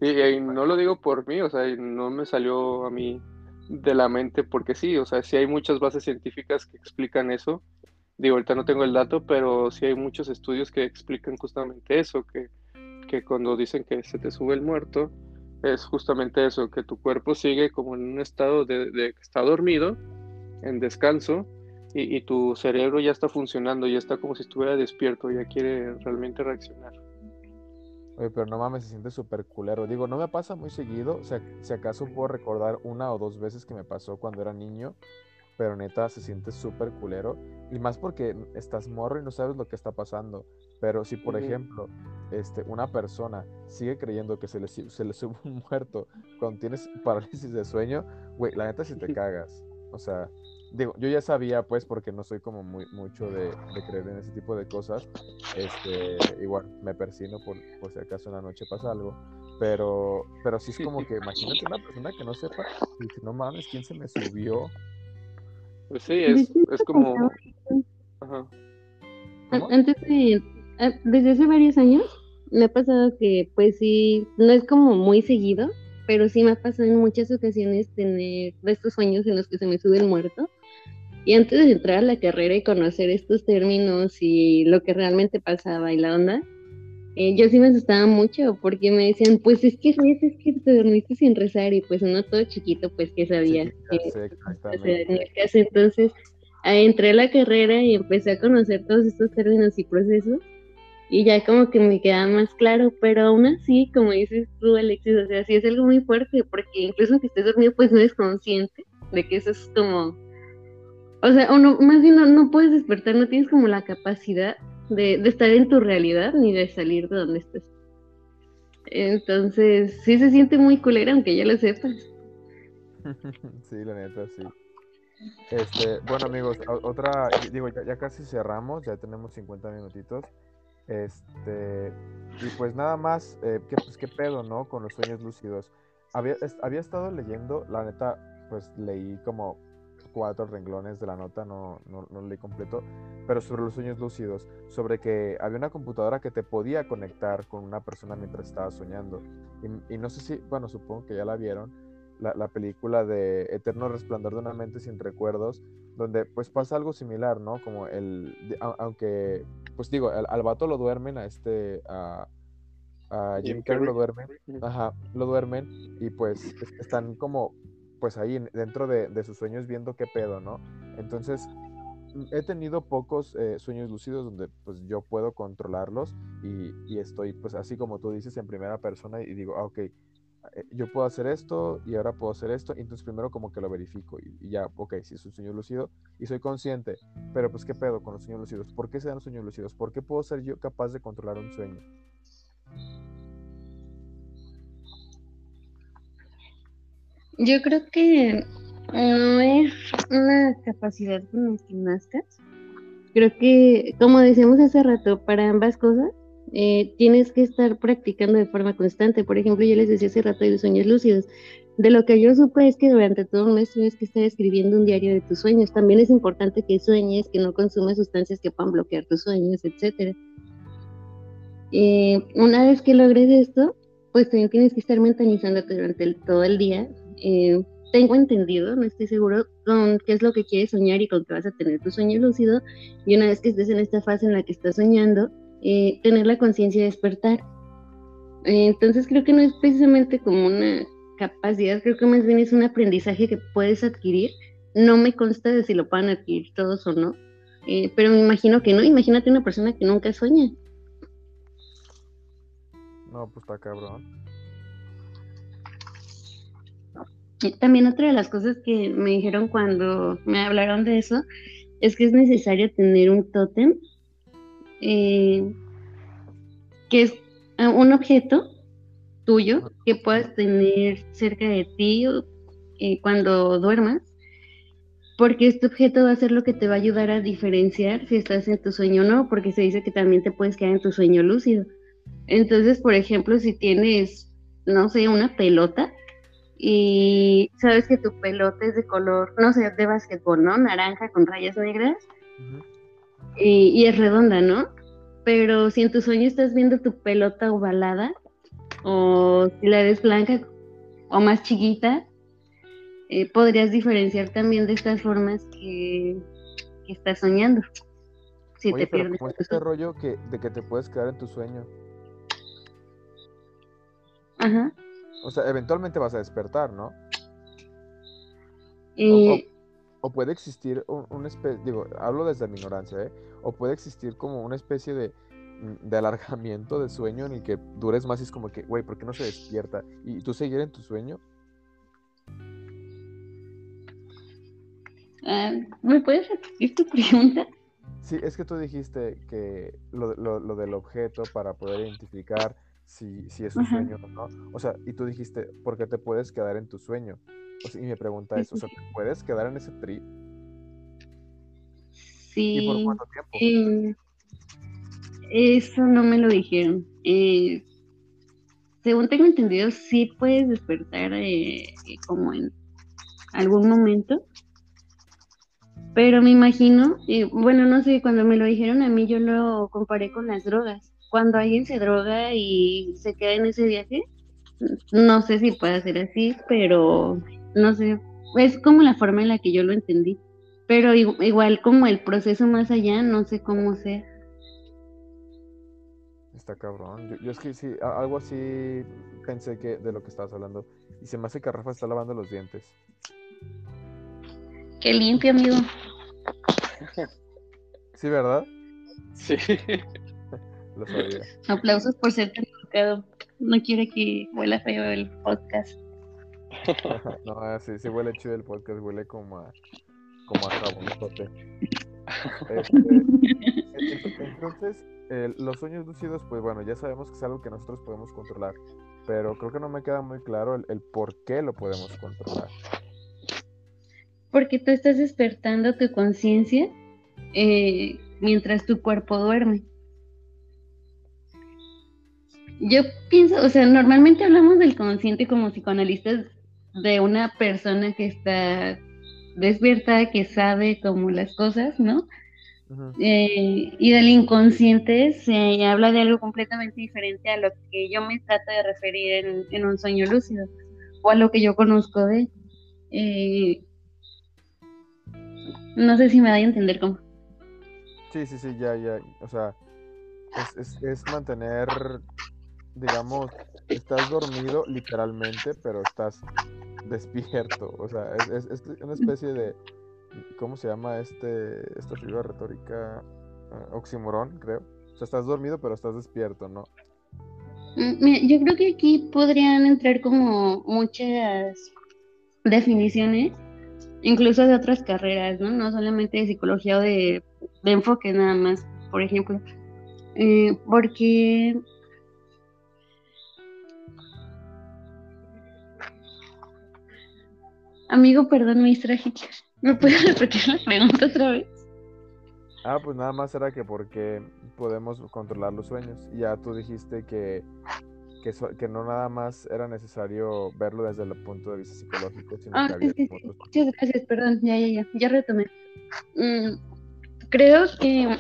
y, no lo digo por mí, o sea, no me salió a mí de la mente porque sí, o sea, sí hay muchas bases científicas que explican eso. Digo, ahorita no tengo el dato, pero sí hay muchos estudios que explican justamente eso, que, que cuando dicen que se te sube el muerto, es justamente eso, que tu cuerpo sigue como en un estado de, que está dormido, en descanso, y, tu cerebro ya está funcionando, ya está como si estuviera despierto, ya quiere realmente reaccionar. Oye, pero no mames, se siente súper culero. Digo, no me pasa muy seguido, o sea, si acaso puedo recordar una o dos veces que me pasó cuando era niño, pero neta se siente súper culero. Y más porque estás morro y no sabes lo que está pasando. Pero si, por ejemplo, este, una persona sigue creyendo que se le, se le sube un [LAUGHS] muerto cuando tienes parálisis de sueño, güey, la neta si te [LAUGHS] cagas. O sea, digo, yo ya sabía, pues, porque no soy como muy mucho de, creer en ese tipo de cosas. Este, igual, me persino por, por si acaso una noche pasa algo. Pero, pero sí es como que imagínate una persona que no sepa y dice, no mames, ¿quién se me subió? Pues sí, es, es como... Ajá. Antes de, desde hace varios años, me ha pasado que, pues sí, no es como muy seguido, pero sí me ha pasado en muchas ocasiones tener estos sueños en los que se me sube el muerto. Y antes de entrar a la carrera y conocer estos términos y lo que realmente pasaba y la onda, eh, yo sí me asustaba mucho porque me decían, pues es que es que te dormiste sin rezar y pues uno todo chiquito pues que sabía. que, entonces entré a la carrera y empecé a conocer todos estos términos y procesos y ya como que me queda más claro, pero aún así, como dices tú, Alexis, o sea, sí es algo muy fuerte, porque incluso que estés dormido, pues no eres consciente de que eso es como O sea, o no, más bien no, no puedes despertar, no tienes como la capacidad de, de estar en tu realidad ni de salir de donde estás. Entonces, sí se siente muy culera, aunque ya lo sepas. [LAUGHS] Sí, la neta, sí. Este, bueno amigos, otra, digo, ya, casi cerramos, ya tenemos 50 minutitos. Este, y pues nada más, eh, ¿qué, pues, qué pedo, ¿no? Con los sueños lúcidos. Había, había estado leyendo, la neta, pues leí como cuatro renglones de la nota, no, no, no leí completo, pero sobre los sueños lúcidos, sobre que había una computadora que te podía conectar con una persona mientras estabas soñando. Y, y no sé si, bueno, supongo que ya la vieron, la, la película de Eterno Resplandor de una mente sin recuerdos, donde pues pasa algo similar, ¿no? Como el, de- aunque, pues digo, al, al vato lo duermen, a este, a, a Jim Carrey lo duermen, ajá, lo duermen y pues es- están como, pues ahí en- dentro de, de sus sueños viendo qué pedo, ¿no? Entonces, mm, he tenido pocos eh, sueños lúcidos donde pues yo puedo controlarlos y, y estoy pues así como tú dices en primera persona y digo, ah, ok, eh, yo puedo hacer esto y ahora puedo hacer esto, entonces primero como que lo verifico y, y ya, ok, si es un sueño lúcido y soy consciente, pero pues qué pedo con los sueños lúcidos, ¿por qué se dan los sueños lúcidos? ¿Por qué puedo ser yo capaz de controlar un sueño? Yo creo que no es una capacidad con la que nazcas. Creo que, como decíamos hace rato, para ambas cosas eh, tienes que estar practicando de forma constante. Por ejemplo, yo les decía hace rato de los sueños lúcidos. De lo que yo supe es que durante todo un mes tienes que estar escribiendo un diario de tus sueños. También es importante que sueñes, que no consumas sustancias que puedan bloquear tus sueños, etcétera. Eh, una vez que logres esto, pues también tienes que estar mentalizándote durante todo el día. Eh, tengo entendido, no estoy seguro con qué es lo que quieres soñar y con qué vas a tener tu sueño lúcido. Y una vez que estés en esta fase en la que estás soñando, eh, tener la conciencia de despertar. Eh, entonces creo que no es precisamente como una capacidad, creo que más bien es un aprendizaje que puedes adquirir. No me consta de si lo puedan adquirir todos o no, pero me imagino que no. Imagínate una persona que nunca sueña. No, pues está cabrón. También otra de las cosas que me dijeron cuando me hablaron de eso es que es necesario tener un tótem eh, que es ah, un objeto tuyo que puedas tener cerca de ti eh, cuando duermas, porque este objeto va a ser lo que te va a ayudar a diferenciar si estás en tu sueño o no, porque se dice que también te puedes quedar en tu sueño lúcido. Entonces, por ejemplo, si tienes, no sé, una pelota, y sabes que tu pelota es de color, no sé, de básquetbol, ¿no? Naranja con rayas negras y, y es redonda, ¿no? Pero si en tu sueño estás viendo tu pelota ovalada o si la ves blanca o más chiquita, eh, podrías diferenciar también de estas formas que, que estás soñando. Si Oye, te pero pierdes. ¿cómo es este rollo que, de que te puedes quedar en tu sueño? Ajá. O sea, eventualmente vas a despertar, ¿no? O puede existir un, una especie, digo, hablo desde mi ignorancia, ¿eh? O puede existir como una especie de, mm, de alargamiento de sueño en el que dures más y es como que, güey, ¿por qué no se despierta? ¿Y tú seguir en tu sueño? ah, ¿Me puedes repetir tu pregunta? Sí, es que tú dijiste que lo, lo- lo del objeto para poder identificar si, si es un Ajá. sueño o no. O sea, y tú dijiste, ¿por qué te puedes quedar en tu sueño? O sea, y mi pregunta es, o sea, ¿te puedes quedar en ese trip? ¿Y por Sí. cuánto tiempo? Eh, eso no me lo dijeron. Eh, según tengo entendido, sí puedes despertar eh, eh, como en algún momento. Pero me imagino, eh, bueno, no sé, cuando me lo dijeron a mí yo lo comparé con las drogas. Cuando alguien se droga y se queda en ese viaje, no sé si puede ser así, pero no sé, es como la forma en la que yo lo entendí. Pero igu- igual como el proceso más allá, no sé cómo sea. Está cabrón. Yo, yo es que sí, algo así pensé que de lo que estabas hablando. Y se me hace que Rafa está lavando los dientes. Qué limpio, amigo. Sí, ¿verdad? [LAUGHS] Sí. Lo sabía. Aplausos por ser tan educado. No quiere que huela feo el podcast. [LAUGHS] No, ah, sí, sí huele chido el podcast, huele como a, como a jabonzote. [LAUGHS] Este, entonces, eh, los sueños lúcidos, pues bueno, ya sabemos que es algo que nosotros podemos controlar, pero creo que no me queda muy claro el, el por qué lo podemos controlar. Porque tú estás despertando tu conciencia eh, mientras tu cuerpo duerme. Yo pienso, o sea, normalmente hablamos del consciente como psicoanalistas de una persona que está despierta, que sabe como las cosas, ¿no? Eh, y del inconsciente se habla de algo completamente diferente a lo que yo me trato de referir en, un sueño lúcido o a lo que yo conozco de. Eh, no sé si me da a entender cómo. Sí, sí, sí, ya, ya. O sea, es, es mantener, digamos, estás dormido literalmente, pero estás despierto. O sea, es, es, una especie de. ¿Cómo se llama este esta figura retórica? Uh, oximorón, creo. O sea, estás dormido, pero estás despierto, ¿no? Mm, yo creo que aquí podrían entrar como muchas definiciones, incluso de otras carreras, ¿no? No solamente de psicología o de, enfoque nada más, por ejemplo. Eh, porque Amigo, perdón, me distraje. ¿Me puedes repetir la pregunta otra vez? Ah, pues nada más era que porque podemos controlar los sueños. Ya tú dijiste que, que, no nada más era necesario verlo desde el punto de vista psicológico, sino ah, que había Muchas gracias, perdón, ya, ya, ya, ya retomé. Mm, creo que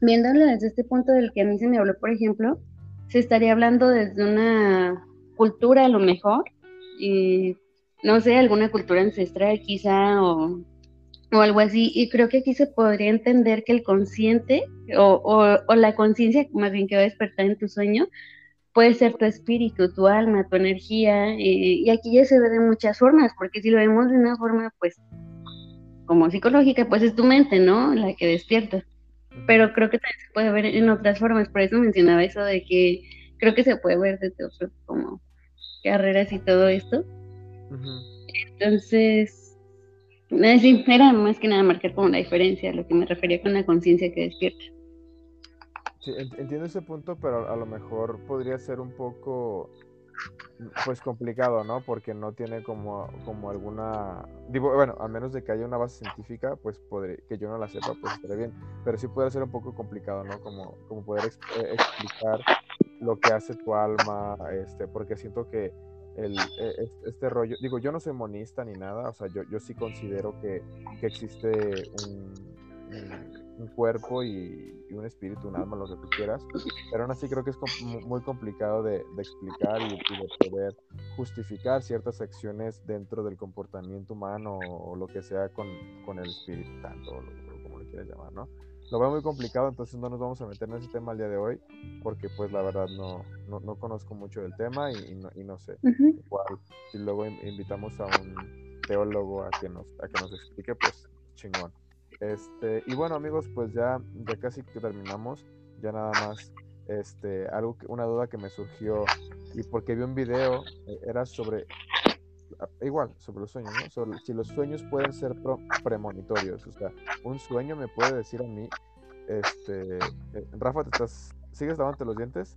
viéndolo desde este punto del que a mí se me habló, por ejemplo, se estaría hablando desde una cultura a lo mejor, y no sé, alguna cultura ancestral quizá o, algo así. Y creo que aquí se podría entender que el consciente o, la conciencia, más bien que va a despertar en tu sueño, puede ser tu espíritu, tu alma, tu energía. y aquí ya se ve de muchas formas, porque si lo vemos de una forma, pues, como psicológica, pues es tu mente, ¿no? La que despierta. Pero creo que también se puede ver en otras formas, por eso mencionaba eso de que creo que se puede ver desde otras como carreras y todo esto. Entonces, sí, era más que nada marcar como la diferencia, a lo que me refería con la conciencia que despierta. Sí, entiendo ese punto, pero a lo mejor podría ser un poco pues complicado, ¿no? Porque no tiene como, como alguna, digo, bueno, a menos de que haya una base científica, pues que yo no la sepa, pues estaría bien, pero sí puede ser un poco complicado, ¿no? Como, como poder eh, explicar lo que hace tu alma, este, porque siento que el, e, este rollo, digo, yo no soy monista ni nada, o sea, yo, yo sí considero que, que existe un, un, cuerpo y, un espíritu, un alma, lo que tú quieras, pero aún así creo que es muy complicado de, de explicar y, de poder justificar ciertas acciones dentro del comportamiento humano o, lo que sea con, con el espíritu, tanto como lo quieras llamar, ¿no? Lo veo muy complicado, entonces no nos vamos a meter en ese tema el día de hoy, porque pues la verdad no, no, conozco mucho del tema y, no, y no, sé. Igual, si luego invitamos a un teólogo a que nos, a que nos explique, pues chingón. Este, y bueno amigos, pues ya, ya casi que terminamos, ya nada más este, algo una duda que me surgió y porque vi un video, eh, era sobre igual, sobre los sueños, ¿no? Sobre si los sueños pueden ser premonitorios. O sea, un sueño me puede decir a mí, este, eh, Rafa, ¿te estás, ¿sigues lavándote los dientes?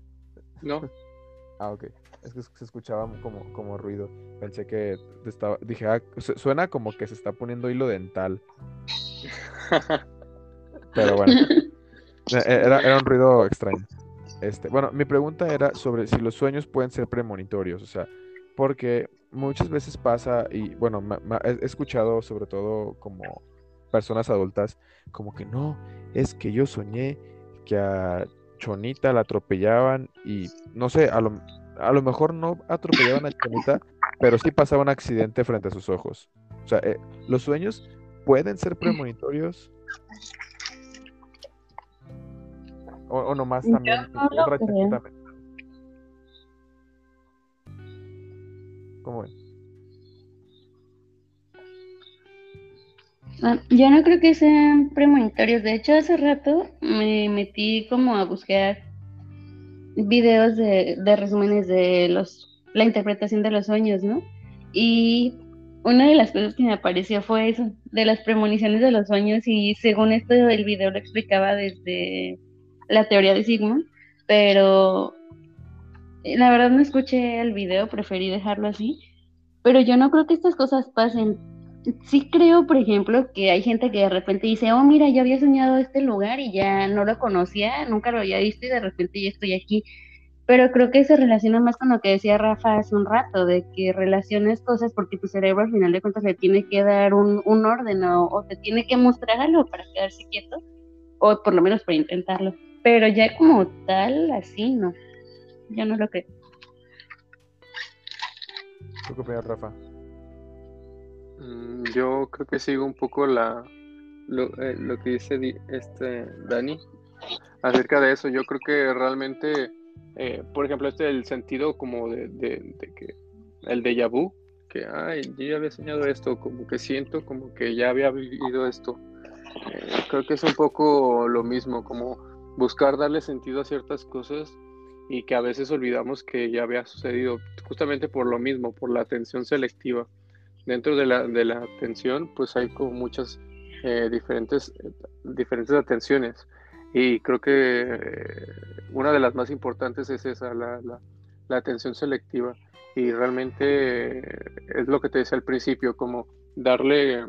No. [LAUGHS] ah, ok. Es que se escuchaba como, como ruido. Pensé que estaba, dije, ah, suena como que se está poniendo hilo dental. [LAUGHS] Pero bueno, e, e, era, era un ruido extraño. Este, bueno, mi pregunta era sobre si los sueños pueden ser premonitorios, o sea, porque muchas veces pasa, y bueno, he escuchado sobre todo como personas adultas, como que no, es que yo soñé que a Chonita la atropellaban y no sé, a lo, a lo mejor no atropellaban a Chonita, pero sí pasaba un accidente frente a sus ojos. O sea, eh, los sueños pueden ser premonitorios. O, o nomás también. Ah, yo no creo que sean premonitorios. De hecho, hace rato me metí como a buscar videos de, resúmenes de los la interpretación de los sueños, ¿no? Y una de las cosas que me apareció fue eso, de las premoniciones de los sueños y según esto el video lo explicaba desde la teoría de Sigmund, pero la verdad no escuché el video, preferí dejarlo así, pero yo no creo que estas cosas pasen. Sí creo, por ejemplo, que hay gente que de repente dice, oh, mira, yo había soñado este lugar y ya no lo conocía, nunca lo había visto y de repente ya estoy aquí pero creo que se relaciona más con lo que decía Rafa hace un rato, de que relaciones cosas porque tu cerebro al final de cuentas le tiene que dar un, orden o, te tiene que mostrar algo para quedarse quieto, o por lo menos para intentarlo. Pero ya como tal, así no. Yo no lo creo. ¿Tú qué opinas, Rafa? Mm, yo creo que sigo un poco la lo, eh, lo que dice este Dani acerca de eso. Yo creo que realmente eh, por ejemplo, este el sentido como de, que el déjà vu, que ay, yo ya había soñado esto, como que siento como que ya había vivido esto. Eh, creo que es un poco lo mismo, como buscar darle sentido a ciertas cosas y que a veces olvidamos que ya había sucedido, justamente por lo mismo, por la atención selectiva. Dentro de la, de la atención, pues hay como muchas eh, diferentes, diferentes atenciones. Y creo que eh, una de las más importantes es esa, la, la, atención selectiva. Y realmente es lo que te decía al principio, como darle,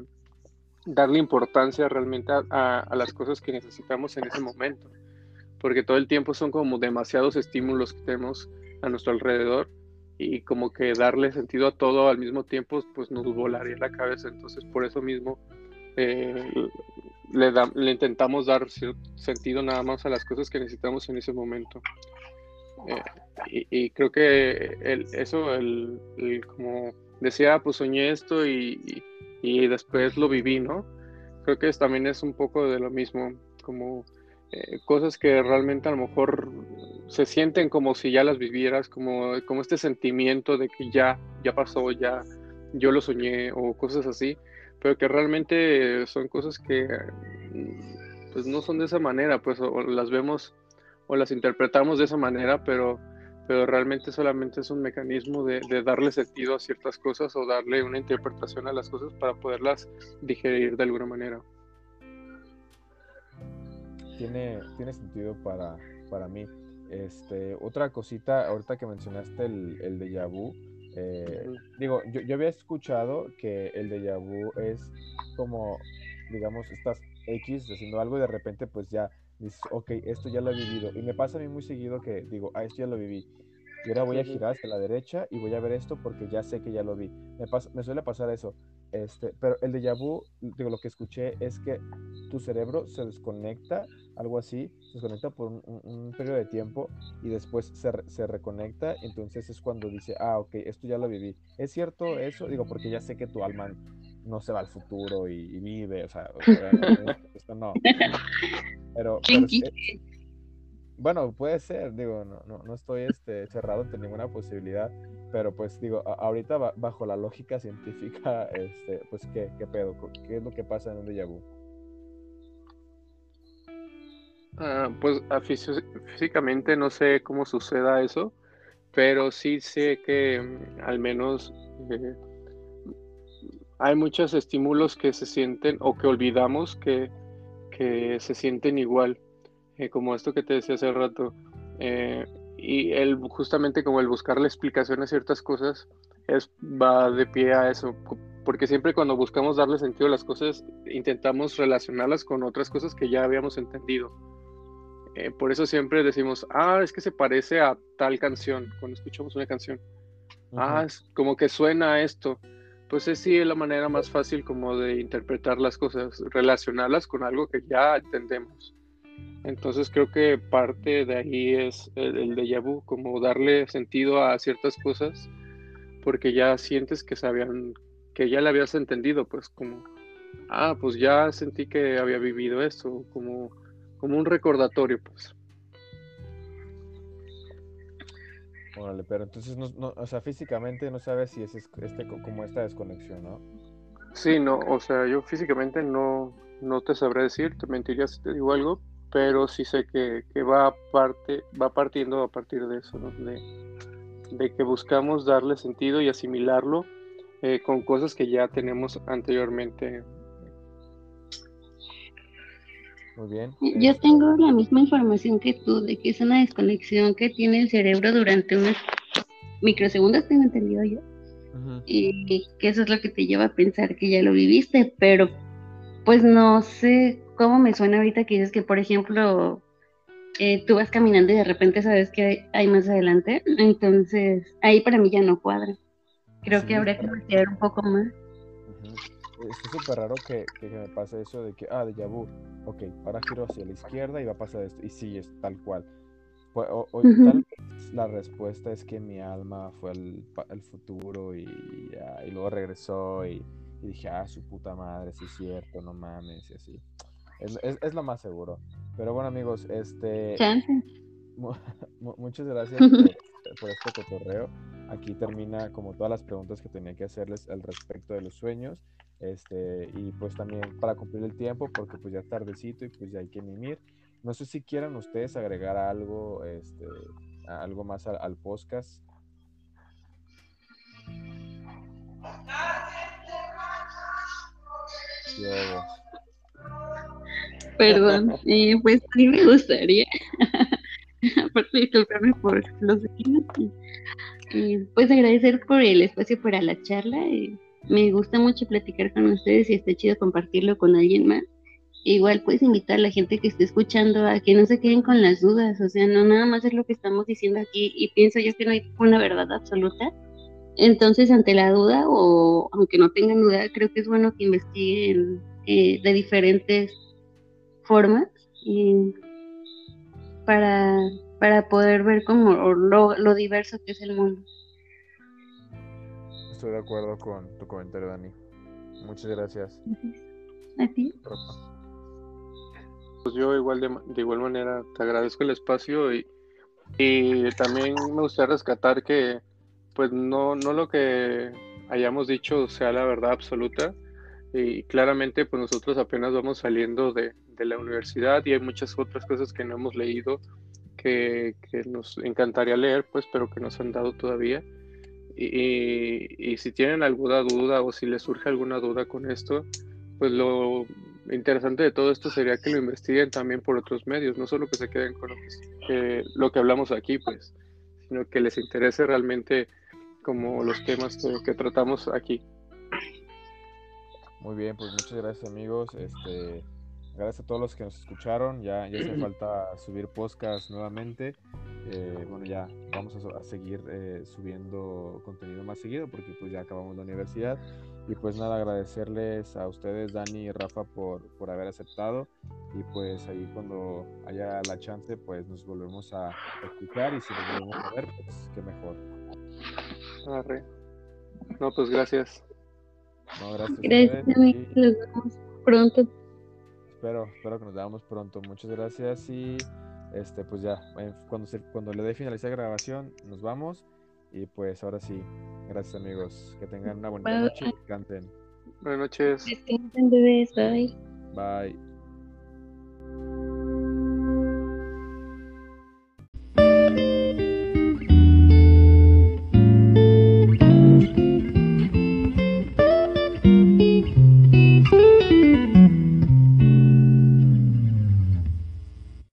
darle importancia realmente a, las cosas que necesitamos en ese momento. Porque todo el tiempo son como demasiados estímulos que tenemos a nuestro alrededor y como que darle sentido a todo al mismo tiempo, pues nos volaría la cabeza. Entonces, por eso mismo eh, le, le, intentamos dar sentido nada más a las cosas que necesitamos en ese momento. Eh, y, creo que el, eso, el, como decía, pues soñé esto y, y, después lo viví, ¿no? Creo que también es un poco de lo mismo, como eh, cosas que realmente a lo mejor se sienten como si ya las vivieras, como, como este sentimiento de que ya, ya pasó, ya yo lo soñé o cosas así pero que realmente son cosas que pues no son de esa manera, pues o las vemos o las interpretamos de esa manera, pero, pero realmente solamente es un mecanismo de, darle sentido a ciertas cosas o darle una interpretación a las cosas para poderlas digerir de alguna manera. Tiene, tiene sentido para, para mí. Este, otra cosita, ahorita que mencionaste el, el déjà vu, eh, digo, yo, yo, había escuchado que el déjà vu es como, digamos, estás X haciendo algo y de repente pues ya dices, ok, esto ya lo he vivido. Y me pasa a mí muy seguido que digo, ah, esto ya lo viví. Y ahora voy a girar hacia la derecha y voy a ver esto porque ya sé que ya lo vi. Me, pasa, me suele pasar eso. Este, pero el déjà vu, digo, lo que escuché es que tu cerebro se desconecta, algo así, se desconecta por un, periodo de tiempo y después se, se, reconecta. Entonces es cuando dice, ah, ok, esto ya lo viví. ¿Es cierto eso? Digo, porque ya sé que tu alma no se va al futuro y, vive, o sea, [LAUGHS] esto no. Pero, pero bueno, puede ser, digo, no, no, no estoy este, cerrado ante ninguna posibilidad, pero pues digo, ahorita bajo la lógica científica, [LAUGHS] este, pues ¿qué, ¿qué, pedo? ¿Qué es lo que pasa en un déjà vu? Ah, pues físicamente no sé cómo suceda eso, pero sí sé que mm, al menos eh, hay muchos estímulos que se sienten o que olvidamos que, que se sienten igual eh, como esto que te decía hace rato, eh, y el, justamente como el buscarle explicación a ciertas cosas, es, va de pie a eso, porque siempre cuando buscamos darle sentido a las cosas, intentamos relacionarlas con otras cosas que ya habíamos entendido. Eh, por eso siempre decimos, ah, es que se parece a tal canción, cuando escuchamos una canción. Ah, es como que suena a esto. Pues es sí la manera más fácil como de interpretar las cosas, relacionarlas con algo que ya entendemos. Entonces creo que parte de ahí es el, el déjà vu, como darle sentido a ciertas cosas, porque ya sientes que sabían, que ya le habías entendido, pues como, ah, pues ya sentí que había vivido eso, como, como un recordatorio, pues. Órale, pero entonces, no, o sea, físicamente no sabes si es este, como esta desconexión, ¿no? Sí, no, o sea, yo físicamente no, no te sabré decir, te mentiría si te digo algo, pero sí sé que, va, parte, va partiendo a partir de eso, de, que buscamos darle sentido y asimilarlo eh, con cosas que ya tenemos anteriormente. Muy bien. Yo este, tengo la misma información que tú, de que es una desconexión que tiene el cerebro durante unos microsegundos, tengo entendido yo, y que eso es lo que te lleva a pensar que ya lo viviste, pero pues no sé cómo me suena ahorita que dices que, por ejemplo, eh, tú vas caminando y de repente sabes que hay, más adelante, entonces ahí para mí ya no cuadra. Creo Sí, que habría que investigar un poco más. Está súper raro que, que me pase eso de que, ah, de vu. Ok, ahora giro hacia la izquierda y va a pasar esto. Y sí, es tal cual. O- o Ujú. tal vez la respuesta es que mi alma fue al, al futuro y, ya, y luego regresó y, y dije, ah, su puta madre, sí es cierto, no mames, y así. Es, es- es lo más seguro. Pero bueno, amigos, este, [LAUGHS] muchas gracias por, [LAUGHS] por este cotorreo. Aquí termina como todas las preguntas que tenía que hacerles al respecto de los sueños. Este, y pues también para cumplir el tiempo, porque pues ya es tardecito y pues ya hay que mimir. No sé si quieran ustedes agregar algo, este, algo más al, al podcast. Perdón, eh, pues a mí me gustaría, [LAUGHS] aparte disculparme por los vecinos, y, pues agradecer por el espacio para la charla. y me gusta mucho platicar con ustedes y está chido compartirlo con alguien más. Igual puedes invitar a la gente que esté escuchando a que no se queden con las dudas, o sea, no nada más es lo que estamos diciendo aquí y pienso yo que no hay una verdad absoluta. Entonces, ante la duda o aunque no tengan duda, creo que es bueno que investiguen eh, de diferentes formas para, para poder ver como lo, lo diverso que es el mundo. Estoy de acuerdo con tu comentario, Dani. Muchas gracias. ¿A ti? Pues yo igual de, de igual manera te agradezco el espacio y, y también me gustaría rescatar que pues no, no lo que hayamos dicho sea la verdad absoluta y claramente pues nosotros apenas vamos saliendo de, de la universidad y hay muchas otras cosas que no hemos leído que, que nos encantaría leer pues pero que nos han dado todavía y, y, si tienen alguna duda o si les surge alguna duda con esto pues lo interesante de todo esto sería que lo investiguen también por otros medios, no solo que se queden con lo que, que, lo que hablamos aquí, pues, sino que les interese realmente como los temas que, que tratamos aquí. Muy bien, pues muchas gracias amigos. Este, gracias a todos los que nos escucharon. Ya, ya hace [CLEARS THROAT] falta subir podcast nuevamente. Eh, bueno, ya vamos a, a seguir eh, subiendo contenido más seguido porque pues ya acabamos la universidad. Y pues nada, agradecerles a ustedes, Dani y Rafa, por, por haber aceptado. Y pues ahí cuando haya la chance, pues nos volvemos a escuchar y si nos volvemos a ver, pues qué mejor. Arre. No, pues gracias. No, gracias. a Gracias, amigos. y- Nos vemos pronto. Espero, espero que nos veamos pronto. Muchas gracias y este pues ya, cuando se, cuando le dé finalizar grabación, nos vamos. Y pues ahora sí, gracias amigos. Que tengan una bonita Bye. noche y canten. Buenas noches. Descansen, bebés. Bye. Bye.